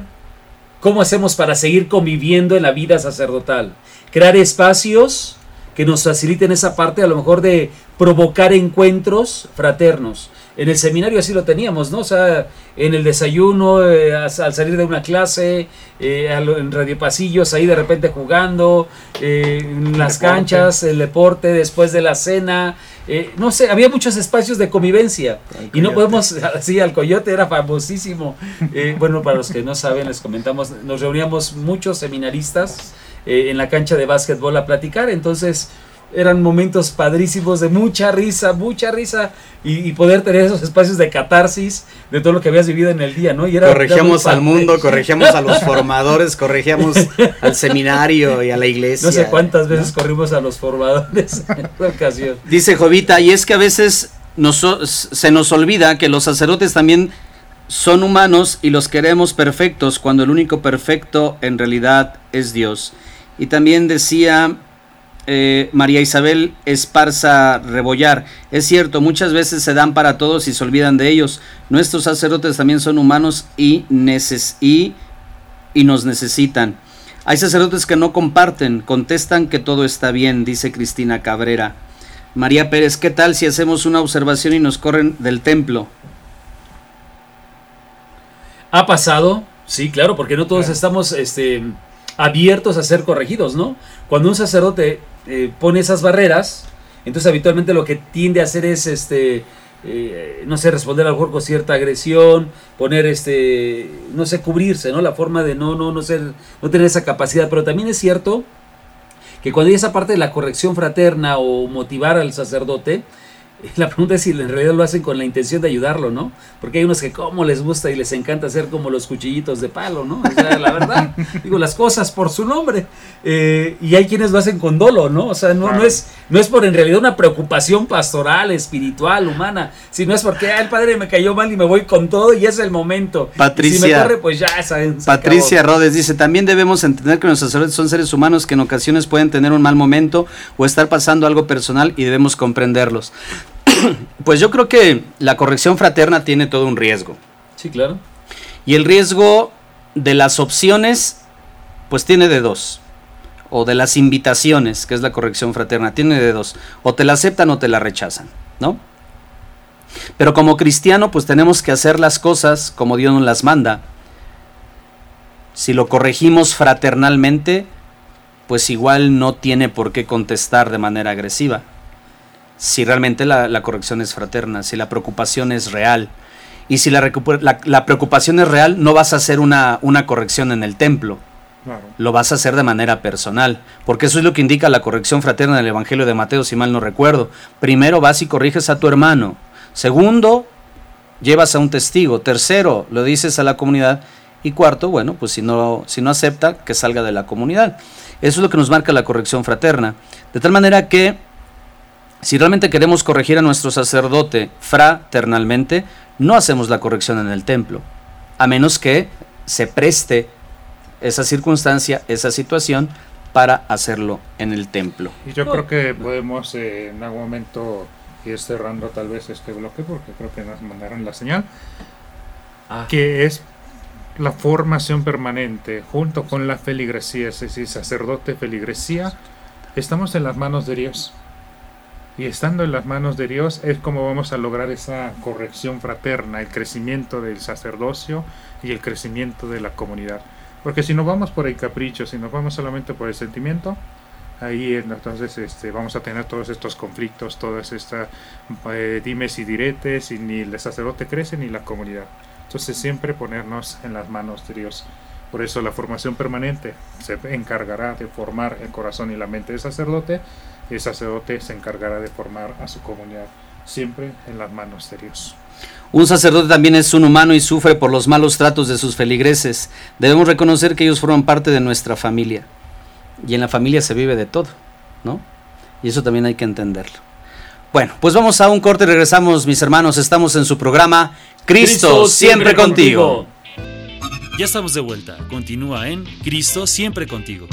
¿Cómo hacemos para seguir conviviendo en la vida sacerdotal? Crear espacios que nos faciliten esa parte a lo mejor de provocar encuentros fraternos. En el seminario así lo teníamos, ¿no? O sea, en el desayuno, eh, al salir de una clase, eh, en Radio Pasillos, ahí de repente jugando, eh, en las canchas, el deporte, después de la cena. no sé, había muchos espacios de convivencia. Y no podemos, así, al coyote era famosísimo. bueno, para los que no saben, les comentamos, nos reuníamos muchos seminaristas en la cancha de básquetbol a platicar. Entonces, eran momentos padrísimos de mucha risa, mucha risa y, poder tener esos espacios de catarsis de todo lo que habías vivido en el día, ¿no? Y era, corregíamos al mundo, corregíamos a los formadores, corregíamos al seminario y a la iglesia. No sé cuántas veces corrimos a los formadores en esta ocasión. Dice Jovita, y es que a veces se nos olvida que los sacerdotes también son humanos y los queremos perfectos cuando el único perfecto en realidad es Dios. Y también decía eh, María Isabel Esparza Rebollar. Es cierto, muchas veces se dan para todos y se olvidan de ellos. Nuestros sacerdotes también son humanos y, neces y, y nos necesitan. Hay sacerdotes que no comparten, contestan que todo está bien, dice Cristina Cabrera. María Pérez, ¿qué tal si hacemos una observación y nos corren del templo? Ha pasado, sí, claro, porque no todos estamos este, abiertos a ser corregidos, ¿no? Cuando un sacerdote eh, pone esas barreras, entonces habitualmente lo que tiende a hacer es, este, eh, no sé, responder al mejor con cierta agresión, poner, este, no sé, cubrirse, ¿no? La forma de no, no, no ser, no tener esa capacidad, pero también es cierto que cuando hay esa parte de la corrección fraterna o motivar al sacerdote, La pregunta es si en realidad lo hacen con la intención de ayudarlo, ¿no? Porque hay unos que como les gusta y les encanta hacer como los cuchillitos de palo, ¿no? O sea, la verdad, digo las cosas por su nombre. Eh, y hay quienes lo hacen con dolo, ¿no? O sea, no, no, es, no es por en realidad una preocupación pastoral, espiritual, humana, sino es porque ah, el padre me cayó mal y me voy con todo y es el momento. Patricia. si me corre, pues ya saben. Patricia Rodes dice, también debemos entender que nuestros sacerdotes son seres humanos que en ocasiones pueden tener un mal momento o estar pasando algo personal y debemos comprenderlos. Pues yo creo que la corrección fraterna tiene todo un riesgo. Sí, claro. Y el riesgo de las opciones, pues tiene de dos. O de las invitaciones, que es la corrección fraterna, tiene de dos. O te la aceptan o te la rechazan, ¿no? Pero como cristiano, pues tenemos que hacer las cosas como Dios nos las manda. Si lo corregimos fraternalmente, pues igual no tiene por qué contestar de manera agresiva si realmente la, corrección es fraterna, si la preocupación es real. Y si la, la, preocupación es real, no vas a hacer una, una corrección en el templo. Lo vas a hacer de manera personal, porque eso es lo que indica la corrección fraterna del Evangelio de Mateo, si mal no recuerdo. Primero vas y corriges a tu hermano. Segundo, llevas a un testigo. Tercero, lo dices a la comunidad. Y cuarto, bueno, pues si no, si no acepta, que salga de la comunidad. Eso es lo que nos marca la corrección fraterna. De tal manera que si realmente queremos corregir a nuestro sacerdote fraternalmente, no hacemos la corrección en el templo, a menos que se preste esa circunstancia, esa situación, para hacerlo en el templo. Y yo creo que podemos eh, en algún momento ir cerrando tal vez este bloque, porque creo que nos mandaron la señal, ah. que es la formación permanente junto con la feligresía, es decir, sacerdote, feligresía, estamos en las manos de Dios. Y estando en las manos de Dios es como vamos a lograr esa corrección fraterna, el crecimiento del sacerdocio y el crecimiento de la comunidad. Porque si nos vamos por el capricho, si nos vamos solamente por el sentimiento, ahí entonces este, vamos a tener todos estos conflictos, todas estas eh, dimes y diretes, y ni el sacerdote crece ni la comunidad. Entonces siempre ponernos en las manos de Dios. Por eso la formación permanente se encargará de formar el corazón y la mente del sacerdote el sacerdote se encargará de formar a su comunidad, siempre en las manos de Dios. Un sacerdote también es un humano y sufre por los malos tratos de sus feligreses. Debemos reconocer que ellos forman parte de nuestra familia. Y en la familia se vive de todo, ¿no? Y eso también hay que entenderlo. Bueno, pues vamos a un corte y regresamos, mis hermanos. Estamos en su programa Cristo, siempre, contigo. Ya estamos de vuelta. Continúa en Cristo siempre contigo.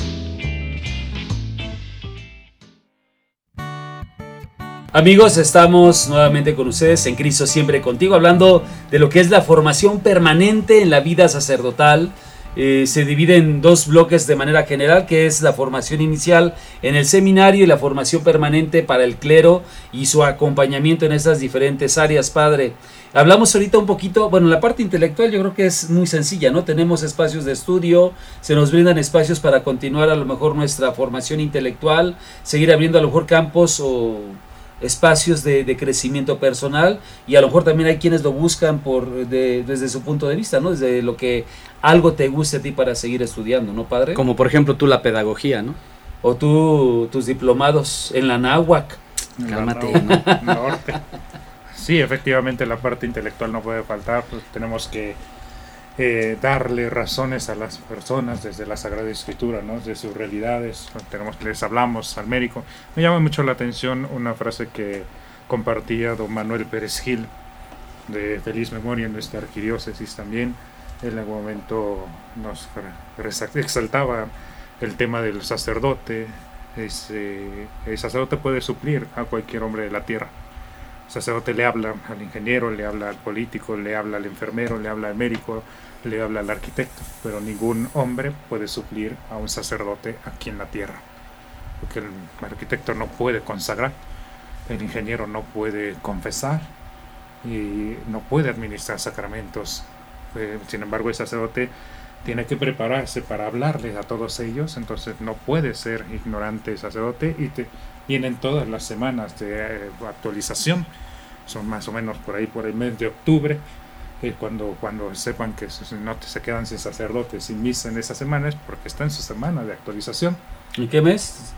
Amigos, estamos nuevamente con ustedes en Cristo siempre contigo, hablando de lo que es la formación permanente en la vida sacerdotal. eh, se divide en dos bloques de manera general, que es la formación inicial en el seminario y la formación permanente para el clero y su acompañamiento en esas diferentes áreas, Padre. Hablamos ahorita un poquito, bueno, la parte intelectual yo creo que es muy sencilla, ¿no? Tenemos espacios de estudio, se nos brindan espacios para continuar a lo mejor nuestra formación intelectual, seguir abriendo a lo mejor campos o espacios de, crecimiento personal y a lo mejor también hay quienes lo buscan por desde su punto de vista, ¿no? Desde lo que algo te guste a ti para seguir estudiando, ¿no, padre? Como por ejemplo tú la pedagogía, ¿no? O tú tus diplomados en la náhuac. Cálmate, Norte. Sí, efectivamente la parte intelectual no puede faltar, pues tenemos que eh, darle razones a las personas desde la Sagrada Escritura, ¿no? de sus realidades. Tenemos les hablamos al médico. Me llama mucho la atención una frase que compartía don Manuel Pérez Gil, de feliz memoria en nuestra arquidiócesis también. en algún momento nos exaltaba el tema del sacerdote. el sacerdote puede suplir a cualquier hombre de la tierra. Sacerdote le habla al ingeniero, le habla al político, le habla al enfermero, le habla al médico, le habla al arquitecto, pero ningún hombre puede suplir a un sacerdote aquí en la tierra, porque el arquitecto no puede consagrar, el ingeniero no puede confesar y no puede administrar sacramentos. Eh, sin embargo, el sacerdote tiene que prepararse para hablarles a todos ellos, entonces no puede ser ignorante sacerdote y te, vienen todas las semanas de eh, actualización, son más o menos por ahí por el mes de octubre, cuando, cuando sepan que no se quedan sin sacerdotes, sin misa en esa semana, es porque está en su semana de actualización. ¿Y qué mes?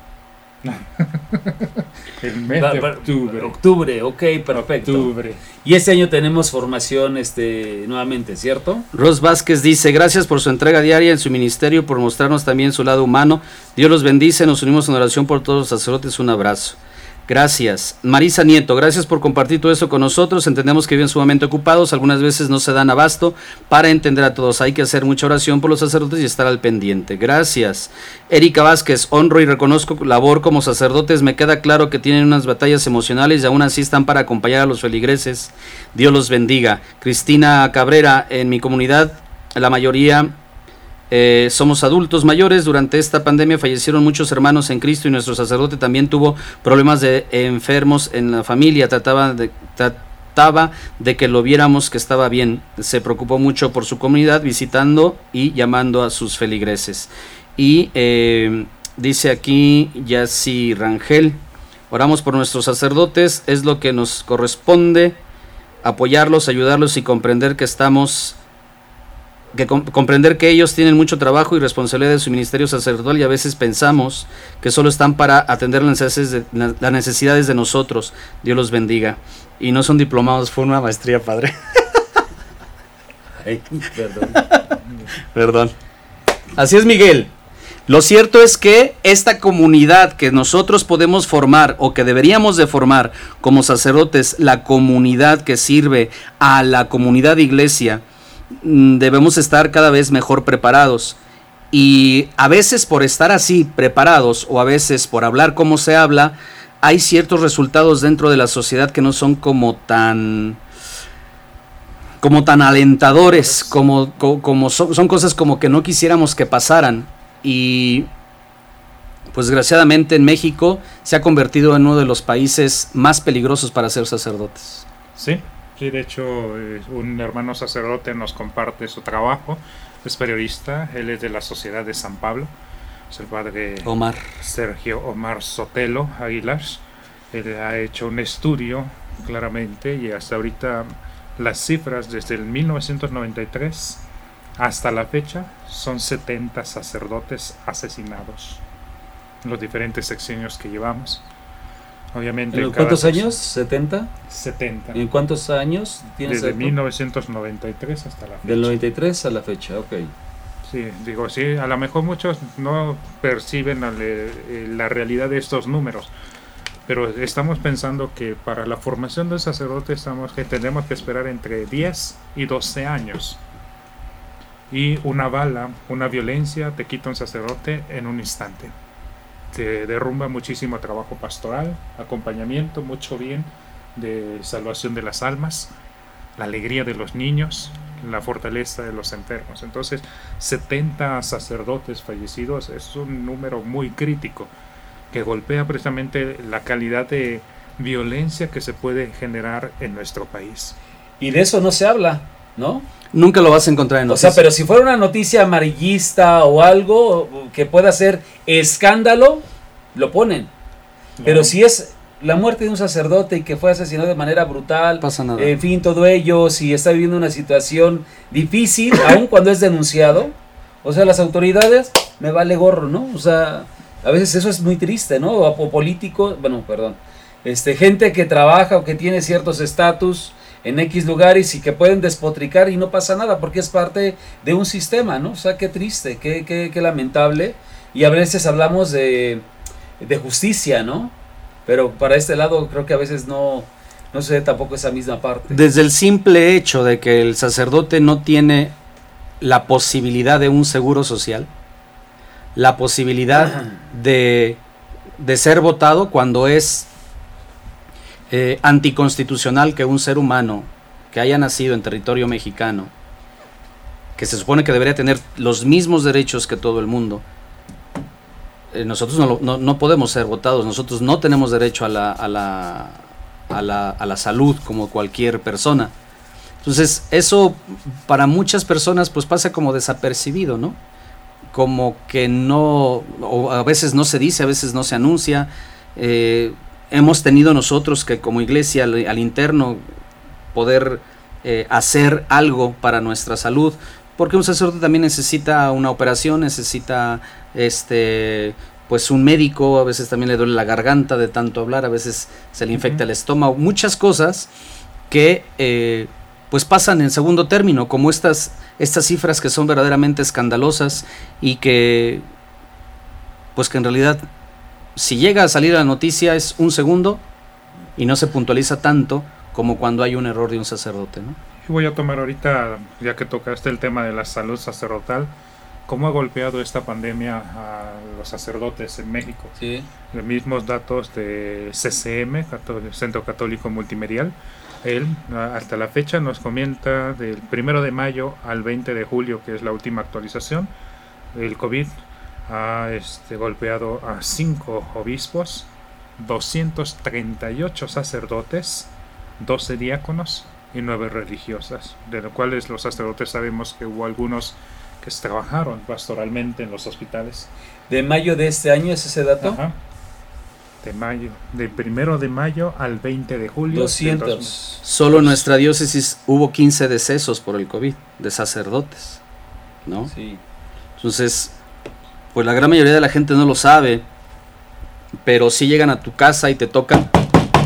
el mes de octubre. Octubre, ok, perfecto. Octubre. Y este año tenemos formación este, nuevamente, ¿cierto? Ros Vázquez dice, gracias por su entrega diaria en su ministerio, por mostrarnos también su lado humano. Dios los bendice, nos unimos en oración por todos los sacerdotes. Un abrazo. Gracias. Marisa Nieto, gracias por compartir todo esto con nosotros. Entendemos que viven sumamente ocupados, algunas veces no se dan abasto para entender a todos. Hay que hacer mucha oración por los sacerdotes y estar al pendiente. Gracias. Erika Vázquez, honro y reconozco labor como sacerdotes. Me queda claro que tienen unas batallas emocionales y aún así están para acompañar a los feligreses. Dios los bendiga. Cristina Cabrera, en mi comunidad, la mayoría eh, somos adultos mayores. Durante esta pandemia fallecieron muchos hermanos en Cristo y nuestro sacerdote también tuvo problemas de enfermos en la familia. Trataba de, que lo viéramos que estaba bien. Se preocupó mucho por su comunidad, visitando y llamando a sus feligreses. Y eh, dice aquí Yassi Rangel, oramos por nuestros sacerdotes, es lo que nos corresponde, apoyarlos, ayudarlos y comprender que estamos que comprender que ellos tienen mucho trabajo y responsabilidad de su ministerio sacerdotal y a veces pensamos que solo están para atender las necesidades de, nosotros. Dios los bendiga. Y no son diplomados, fue una maestría, padre. perdón. perdón. Así es, Miguel. Lo cierto es que esta comunidad que nosotros podemos formar o que deberíamos de formar como sacerdotes, la comunidad que sirve a la comunidad iglesia, debemos estar cada vez mejor preparados. Y a veces por estar así preparados o a veces por hablar como se habla, hay ciertos resultados dentro de la sociedad que no son como tan como tan alentadores, como, como son, son, cosas como que no quisiéramos que pasaran. Y pues desgraciadamente en México se ha convertido en uno de los países más peligrosos para ser sacerdotes. Sí, Sí, de hecho, un hermano sacerdote nos comparte su trabajo. Es periodista, él es de la Sociedad de San Pablo. Es el padre Omar. Sergio Omar Sotelo Aguilar. Él ha hecho un estudio claramente y hasta ahorita las cifras desde el 1993 hasta la fecha son 70 sacerdotes asesinados en los diferentes sexenios que llevamos. Obviamente. ¿En cuántos años? ¿70? 70. ¿Y en cuántos años tienes? Desde 1993 hasta la fecha. Del 93 a la fecha, ok. Sí, digo, sí, a lo mejor muchos no perciben eh, la realidad de estos números, pero estamos pensando que para la formación del sacerdote estamos que tenemos que esperar entre 10 y 12 años. Y una bala, una violencia te quita un sacerdote en un instante te derrumba muchísimo trabajo pastoral, acompañamiento, mucho bien de salvación de las almas, la alegría de los niños, la fortaleza de los enfermos. Entonces, 70 sacerdotes fallecidos es un número muy crítico que golpea precisamente la calidad de violencia que se puede generar en nuestro país. Y de eso no se habla, ¿no? Nunca lo vas a encontrar en noticias. O sea, pero si fuera una noticia amarillista o algo que pueda ser escándalo, lo ponen. Pero si es la muerte de un sacerdote y que fue asesinado de manera brutal, pasa nada. En fin, todo ello, si está viviendo una situación difícil, aun cuando es denunciado, o sea, las autoridades, me vale gorro, ¿no? O sea, a veces eso es muy triste, ¿no? O, políticos, bueno, perdón, este, gente que trabaja o que tiene ciertos estatus en X lugares y que pueden despotricar y no pasa nada porque es parte de un sistema, ¿no? O sea, qué triste, qué, qué, qué lamentable. Y a veces hablamos de, de justicia, ¿no? Pero para este lado creo que a veces no, no se ve tampoco esa misma parte. Desde el simple hecho de que el sacerdote no tiene la posibilidad de un seguro social, la posibilidad de, de ser votado cuando es eh, anticonstitucional que un ser humano que haya nacido en territorio mexicano, que se supone que debería tener los mismos derechos que todo el mundo, eh, nosotros no, no, podemos ser votados, nosotros no tenemos derecho a la, a la, a la, a la salud como cualquier persona. Entonces, eso para muchas personas pues pasa como desapercibido, ¿no? Como que no, o a veces no se dice, a veces no se anuncia. Eh, hemos tenido nosotros que como iglesia al, interno poder eh, hacer algo para nuestra salud, porque un sacerdote también necesita una operación, necesita este pues un médico, a veces también le duele la garganta de tanto hablar, a veces se le infecta el estómago, muchas cosas que eh, pues pasan en segundo término, como estas, estas cifras que son verdaderamente escandalosas y que pues que en realidad si llega a salir la noticia es un segundo y no se puntualiza tanto como cuando hay un error de un sacerdote. ¿no? Voy a tomar ahorita, ya que tocaste el tema de la salud sacerdotal, ¿Cómo ha golpeado esta pandemia a los sacerdotes en México? Sí. Los mismos datos de CCM, Centro Católico Multimedial, él hasta la fecha nos comenta del 1 de mayo al 20 de julio, que es la última actualización, el COVID ha este, golpeado a 5 obispos, 238 sacerdotes, 12 diáconos y 9 religiosas, de los cuales los sacerdotes sabemos que hubo algunos que trabajaron pastoralmente en los hospitales. ¿De mayo de este año es ese dato? De mayo, del primero de mayo al 20 de julio. 200. Solo en nuestra diócesis hubo 15 decesos por el COVID de sacerdotes, ¿no? Sí. Entonces, pues la gran mayoría de la gente no lo sabe, pero si llegan a tu casa y te tocan,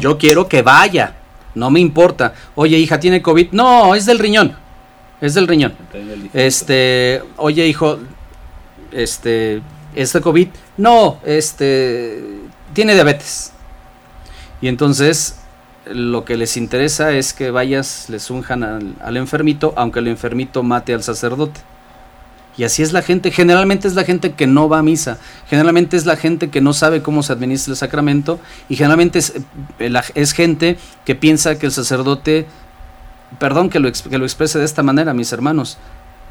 yo quiero que vaya, no me importa. Oye, hija, ¿tiene COVID? No, es del riñón. Es del riñón. Este, oye, hijo, este, este COVID, no, este, tiene diabetes. Y entonces lo que les interesa es que vayas, les unjan al, al, enfermito, aunque el enfermito mate al sacerdote. Y así es la gente, generalmente es la gente que no va a misa, generalmente es la gente que no sabe cómo se administra el sacramento y generalmente es, eh, es gente que piensa que el sacerdote perdón que lo, que lo exprese de esta manera, mis hermanos,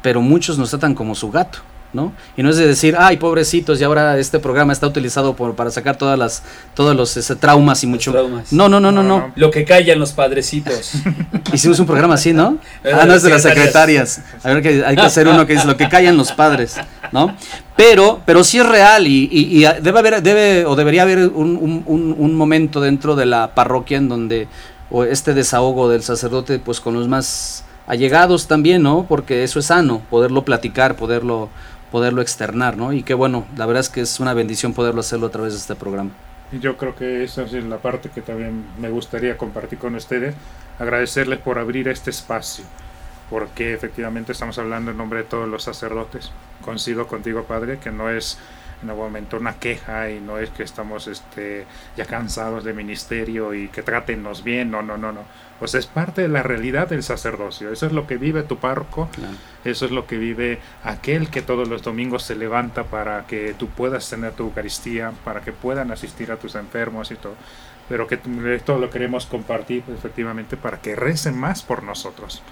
pero muchos nos tratan como su gato. ¿No? Y no es de decir, ay, pobrecitos, y ahora este programa está utilizado por, para sacar todas las, todos los ese, traumas y mucho. No, no, no, no, no. Lo que callan los padrecitos. Hicimos un programa así, ¿no? ah, no es de las secretarias. A ver que hay que hacer uno que dice lo que callan los padres, ¿no? Pero, pero sí es real y, y, debe haber, debe o debería haber un, un, un momento dentro de la parroquia en donde o este desahogo del sacerdote pues con los más allegados también, ¿no? Porque eso es sano, poderlo platicar, poderlo poderlo externar, ¿no? Y qué bueno, la verdad es que es una bendición poderlo hacerlo a través de este programa. Yo creo que esa es la parte que también me gustaría compartir con ustedes, agradecerles por abrir este espacio, porque efectivamente estamos hablando en nombre de todos los sacerdotes. Coincido contigo, Padre, que no es en algún momento una queja y no es que estamos este, ya cansados de ministerio y que trátenos bien, no, no, no, no. Pues es parte de la realidad del sacerdocio, eso es lo que vive tu párroco, eso es lo que vive aquel que todos los domingos se levanta para que tú puedas tener tu Eucaristía, para que puedan asistir a tus enfermos y todo. Pero que esto lo queremos compartir efectivamente para que recen más por nosotros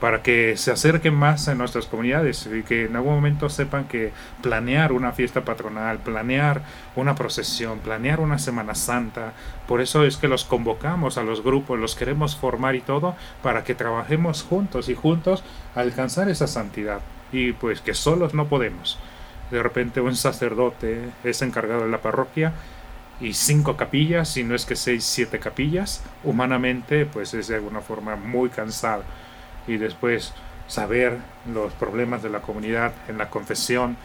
para que se acerquen más a nuestras comunidades y que en algún momento sepan que planear una fiesta patronal, planear una procesión, planear una Semana Santa, por eso es que los convocamos a los grupos, los queremos formar y todo, para que trabajemos juntos y juntos alcanzar esa santidad y pues que solos no podemos. De repente un sacerdote es encargado de la parroquia y cinco capillas, si no es que seis, siete capillas, humanamente pues es de alguna forma muy cansado y después saber los problemas de la comunidad en la confesión,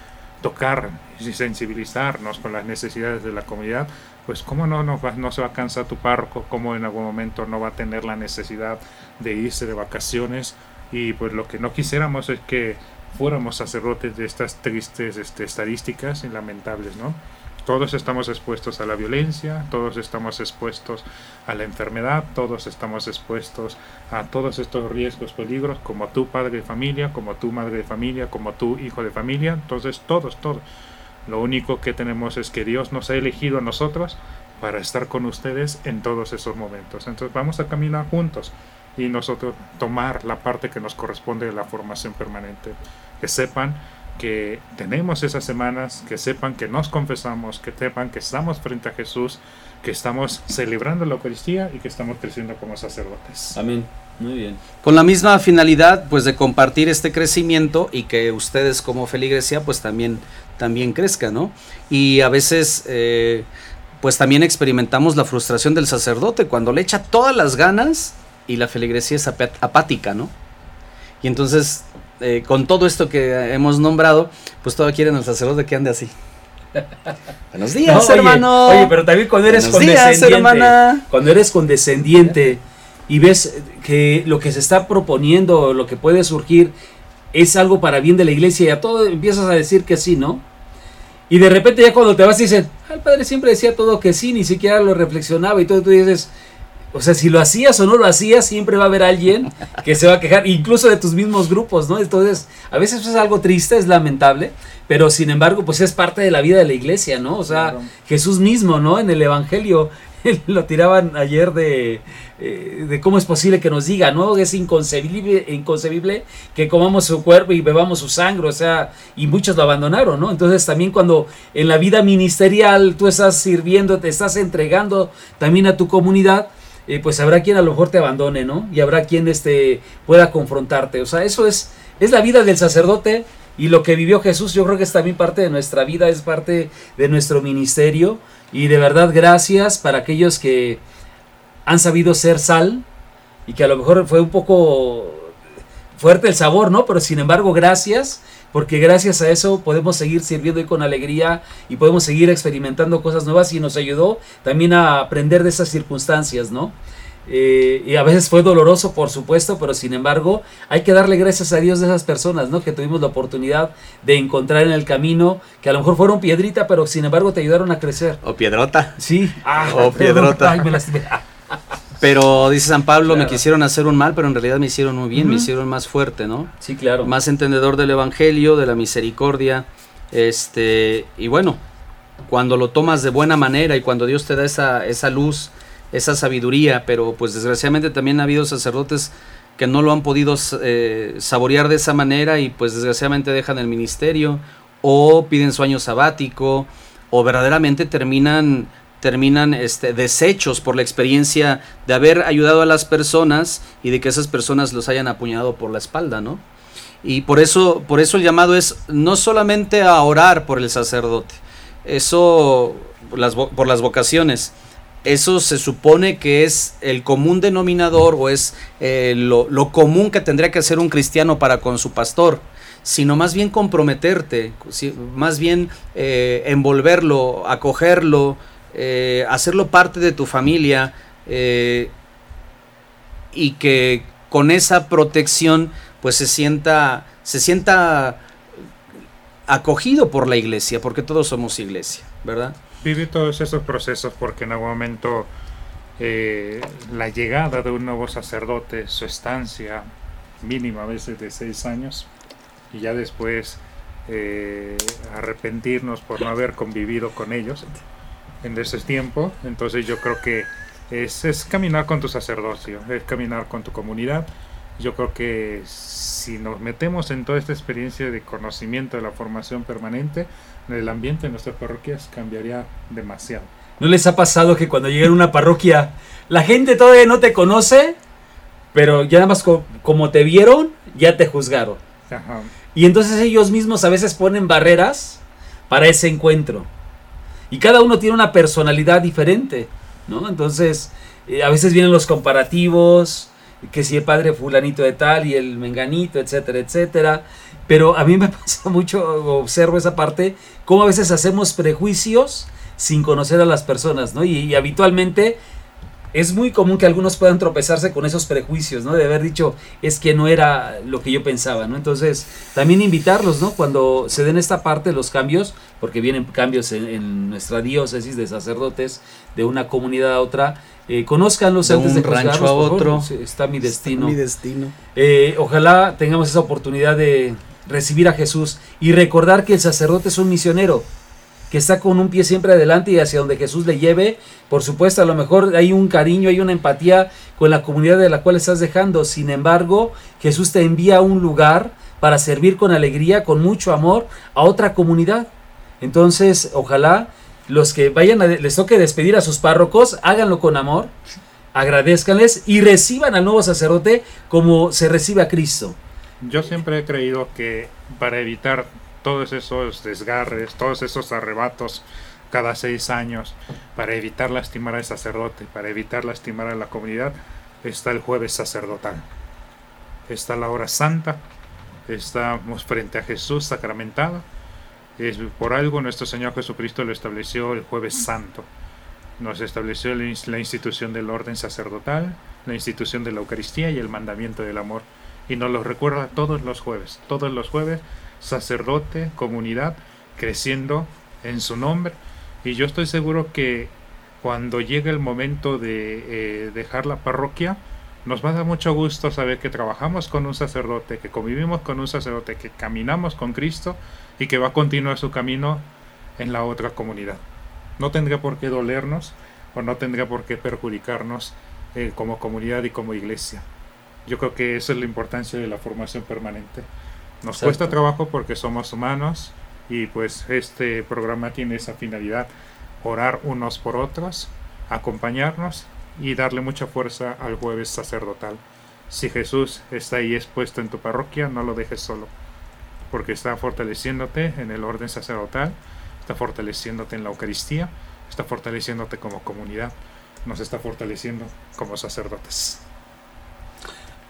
tocar y sensibilizarnos con las necesidades de la comunidad, pues cómo no, no, no se va a cansar tu párroco, cómo en algún momento no va a tener la necesidad de irse de vacaciones y pues lo que no quisiéramos es que fuéramos sacerdotes de estas tristes este, estadísticas y lamentables, ¿no? Todos estamos expuestos a la violencia, todos estamos expuestos a la enfermedad, todos estamos expuestos a todos estos riesgos, peligros, como tú padre de familia, como tú madre de familia, como tú hijo de familia, entonces todos, todos. Lo único que tenemos es que Dios nos ha elegido a nosotros para estar con ustedes en todos esos momentos. Entonces vamos a caminar juntos y nosotros tomar la parte que nos corresponde de la formación permanente. Que sepan que tenemos esas semanas, que sepan que nos confesamos, que sepan que estamos frente a Jesús, que estamos celebrando la Eucaristía y que estamos creciendo como sacerdotes. Amén. Muy bien. Con la misma finalidad, pues, de compartir este crecimiento y que ustedes como feligresía, pues, también, también crezcan, ¿no? Y a veces, eh, pues, también experimentamos la frustración del sacerdote cuando le echa todas las ganas y la feligresía es apática, ¿no? Y entonces eh, con todo esto que hemos nombrado, pues todavía quieren al sacerdote que ande así. Buenos días, hermano. Oye, pero también cuando eres condescendiente, cuando eres condescendiente y ves que lo que se está proponiendo, lo que puede surgir, es algo para bien de la iglesia y a todo empiezas a decir que sí, ¿no? Y de repente ya cuando te vas dicen, el padre siempre decía todo que sí, ni siquiera lo reflexionaba y todo, tú dices, o sea, si lo hacías o no lo hacías, siempre va a haber alguien que se va a quejar, incluso de tus mismos grupos, ¿no? Entonces, a veces es algo triste, es lamentable, pero sin embargo, pues es parte de la vida de la iglesia, ¿no? O sea, Jesús mismo, ¿no? En el Evangelio, lo tiraban ayer de, eh, de cómo es posible que nos diga, ¿no? Es inconcebible, inconcebible que comamos su cuerpo y bebamos su sangre, o sea, y muchos lo abandonaron, ¿no? Entonces también cuando en la vida ministerial tú estás sirviendo, te estás entregando también a tu comunidad, eh, pues habrá quien a lo mejor te abandone, ¿no? Y habrá quien este, pueda confrontarte. O sea, eso es, es la vida del sacerdote y lo que vivió Jesús, yo creo que es también parte de nuestra vida, es parte de nuestro ministerio. Y de verdad, gracias para aquellos que han sabido ser sal y que a lo mejor fue un poco fuerte el sabor, ¿no? Pero sin embargo, gracias porque gracias a eso podemos seguir sirviendo y con alegría y podemos seguir experimentando cosas nuevas y nos ayudó también a aprender de esas circunstancias, ¿no? Eh, y a veces fue doloroso, por supuesto, pero sin embargo hay que darle gracias a Dios de esas personas, ¿no? Que tuvimos la oportunidad de encontrar en el camino, que a lo mejor fueron piedrita, pero sin embargo te ayudaron a crecer. O piedrota. Sí. Ah, o piedrota. Ay, me pero dice San Pablo, me quisieron hacer un mal, pero en realidad me hicieron muy bien, me hicieron más fuerte, ¿no? Sí, claro. Más entendedor del Evangelio, de la misericordia. Este, y bueno, cuando lo tomas de buena manera y cuando Dios te da esa, esa luz, esa sabiduría, pero pues desgraciadamente también ha habido sacerdotes que no lo han podido eh, saborear de esa manera y pues desgraciadamente dejan el ministerio o piden su año sabático o verdaderamente terminan terminan este, deshechos por la experiencia de haber ayudado a las personas y de que esas personas los hayan apuñado por la espalda, ¿no? Y por eso, por eso el llamado es no solamente a orar por el sacerdote, eso las, por las vocaciones, eso se supone que es el común denominador o es eh, lo, común que tendría que hacer un cristiano para con su pastor, sino más bien comprometerte, más bien eh, envolverlo, acogerlo, eh, hacerlo parte de tu familia eh, y que con esa protección pues se sienta, se sienta acogido por la iglesia, porque todos somos iglesia, ¿verdad? Vive todos esos procesos porque en algún momento eh, la llegada de un nuevo sacerdote, su estancia mínima a veces de seis años, y ya después arrepentirnos por no haber convivido con ellos, en ese tiempo. Entonces yo creo que es, es caminar con tu sacerdocio, es caminar con tu comunidad Yo creo que si nos metemos en toda esta experiencia de conocimiento de la formación permanente, el ambiente en nuestras parroquias cambiaría demasiado. ¿No les ha pasado que cuando llegan a una parroquia, la gente todavía no te conoce, pero ya nada más como te vieron, ya te juzgaron? Y entonces ellos mismos a veces ponen barreras para ese encuentro. Y cada uno tiene una personalidad diferente, ¿no? Entonces, eh, a veces vienen los comparativos, que si el padre fulanito de tal y el menganito, etcétera, etcétera. Pero a mí me pasa mucho, observo esa parte, cómo a veces hacemos prejuicios sin conocer a las personas, ¿no? y habitualmente es muy común que algunos puedan tropezarse con esos prejuicios, ¿no? De haber dicho, es que no era lo que yo pensaba, ¿no? Entonces, también invitarlos, ¿no? Cuando se den esta parte, los cambios, porque vienen cambios en, nuestra diócesis de sacerdotes, de una comunidad a otra, eh, conozcanlos de antes un de rancho a otro. está mi destino. mi destino. Eh, ojalá tengamos esa oportunidad de recibir a Jesús y recordar que el sacerdote es un misionero que está con un pie siempre adelante y hacia donde Jesús le lleve. Por supuesto, a lo mejor hay un cariño, hay una empatía con la comunidad de la cual estás dejando. Sin embargo, Jesús te envía a un lugar para servir con alegría, con mucho amor a otra comunidad. Entonces, ojalá los que vayan a, les toque despedir a sus párrocos, háganlo con amor, agradezcanles y reciban al nuevo sacerdote como se recibe a Cristo. Yo siempre he creído que para evitar todos esos desgarres, todos esos arrebatos cada seis años para evitar lastimar al sacerdote, para evitar lastimar a la comunidad, está el jueves sacerdotal. Está la hora santa, estamos frente a Jesús sacramentado. Es, por algo nuestro Señor Jesucristo lo estableció el jueves santo. Nos estableció la institución del orden sacerdotal, la institución de la Eucaristía y el mandamiento del amor. Y nos lo recuerda todos los jueves. Todos los jueves sacerdote, comunidad, creciendo en su nombre. Y yo estoy seguro que cuando llegue el momento de eh, dejar la parroquia, nos va a dar mucho gusto saber que trabajamos con un sacerdote, que convivimos con un sacerdote, que caminamos con Cristo y que va a continuar su camino en la otra comunidad. No tendría por qué dolernos o no tendría por qué perjudicarnos eh, como comunidad y como iglesia. Yo creo que esa es la importancia de la formación permanente. Nos cuesta trabajo porque somos humanos y pues este programa tiene esa finalidad, orar unos por otros, acompañarnos y darle mucha fuerza al jueves sacerdotal. Si Jesús está ahí expuesto en tu parroquia, no lo dejes solo, porque está fortaleciéndote en el orden sacerdotal, está fortaleciéndote en la Eucaristía, está fortaleciéndote como comunidad, nos está fortaleciendo como sacerdotes.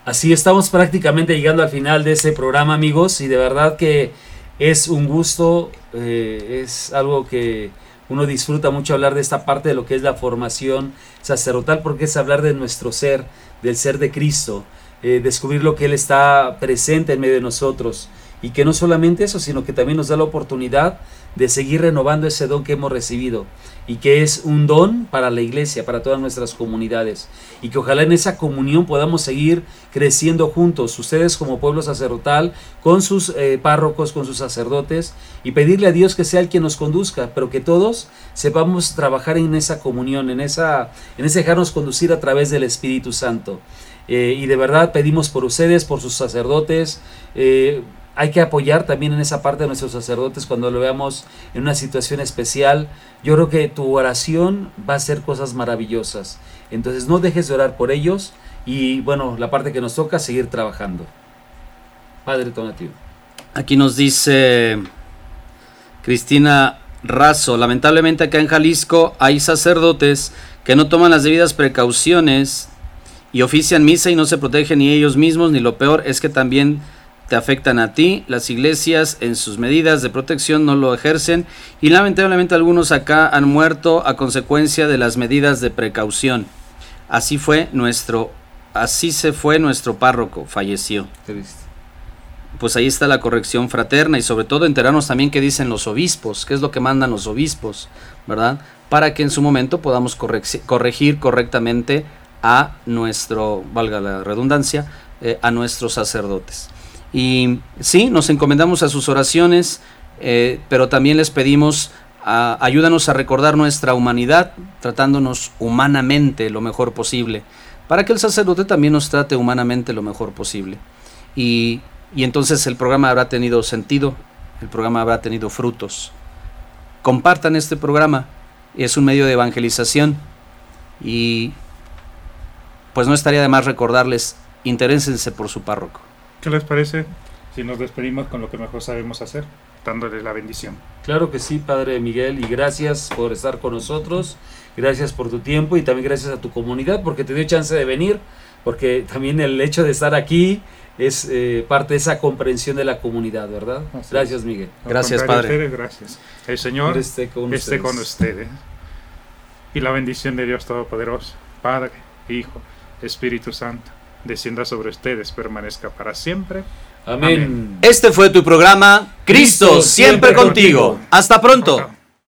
Así estamos prácticamente llegando al final de ese programa, amigos, y de verdad que es un gusto, eh, es algo que uno disfruta mucho hablar de esta parte de lo que es la formación sacerdotal, porque es hablar de nuestro ser, del ser de Cristo, eh, descubrir lo que Él está presente en medio de nosotros, y que no solamente eso, sino que también nos da la oportunidad de seguir renovando ese don que hemos recibido y que es un don para la iglesia, para todas nuestras comunidades y que ojalá en esa comunión podamos seguir creciendo juntos, ustedes como pueblo sacerdotal, con sus eh, párrocos, con sus sacerdotes y pedirle a Dios que sea el quien nos conduzca, pero que todos sepamos trabajar en esa comunión, en, esa, en ese dejarnos conducir a través del Espíritu Santo. Eh, y de verdad pedimos por ustedes, por sus sacerdotes, eh, hay que apoyar también en esa parte de nuestros sacerdotes cuando lo veamos en una situación especial. Yo creo que tu oración va a hacer cosas maravillosas. Entonces no dejes de orar por ellos y bueno, la parte que nos toca, seguir trabajando. Padre Tonativo. Aquí nos dice Cristina Razo, lamentablemente acá en Jalisco hay sacerdotes que no toman las debidas precauciones y ofician misa y no se protegen ni ellos mismos, ni lo peor es que también te afectan a ti, las iglesias en sus medidas de protección no lo ejercen y lamentablemente algunos acá han muerto a consecuencia de las medidas de precaución. Así fue nuestro, así se fue nuestro párroco, falleció. Pues ahí está la corrección fraterna y sobre todo enterarnos también qué dicen los obispos, qué es lo que mandan los obispos, ¿verdad? Para que en su momento podamos corregir correctamente a nuestro, valga la redundancia, eh, a nuestros sacerdotes. Y sí, nos encomendamos a sus oraciones, eh, pero también les pedimos ayúdanos a recordar nuestra humanidad, tratándonos humanamente lo mejor posible, para que el sacerdote también nos trate humanamente lo mejor posible. Y, y entonces el programa habrá tenido sentido, el programa habrá tenido frutos. Compartan este programa, es un medio de evangelización y pues no estaría de más recordarles, interésense por su párroco. ¿Qué les parece si nos despedimos con lo que mejor sabemos hacer, dándole la bendición? Claro que sí, Padre Miguel, y gracias por estar con nosotros, gracias por tu tiempo y también gracias a tu comunidad porque te dio chance de venir, porque también el hecho de estar aquí es eh, parte de esa comprensión de la comunidad, ¿verdad? Así gracias, Miguel. Gracias, Padre. ustedes, gracias. El Señor Esté con esté ustedes. con ustedes. Y la bendición de Dios Todopoderoso, Padre, Hijo, Espíritu Santo, descienda sobre ustedes, permanezca para siempre. Amén. Amén. Este fue tu programa, Cristo, Cristo, siempre siempre contigo. contigo. Hasta pronto.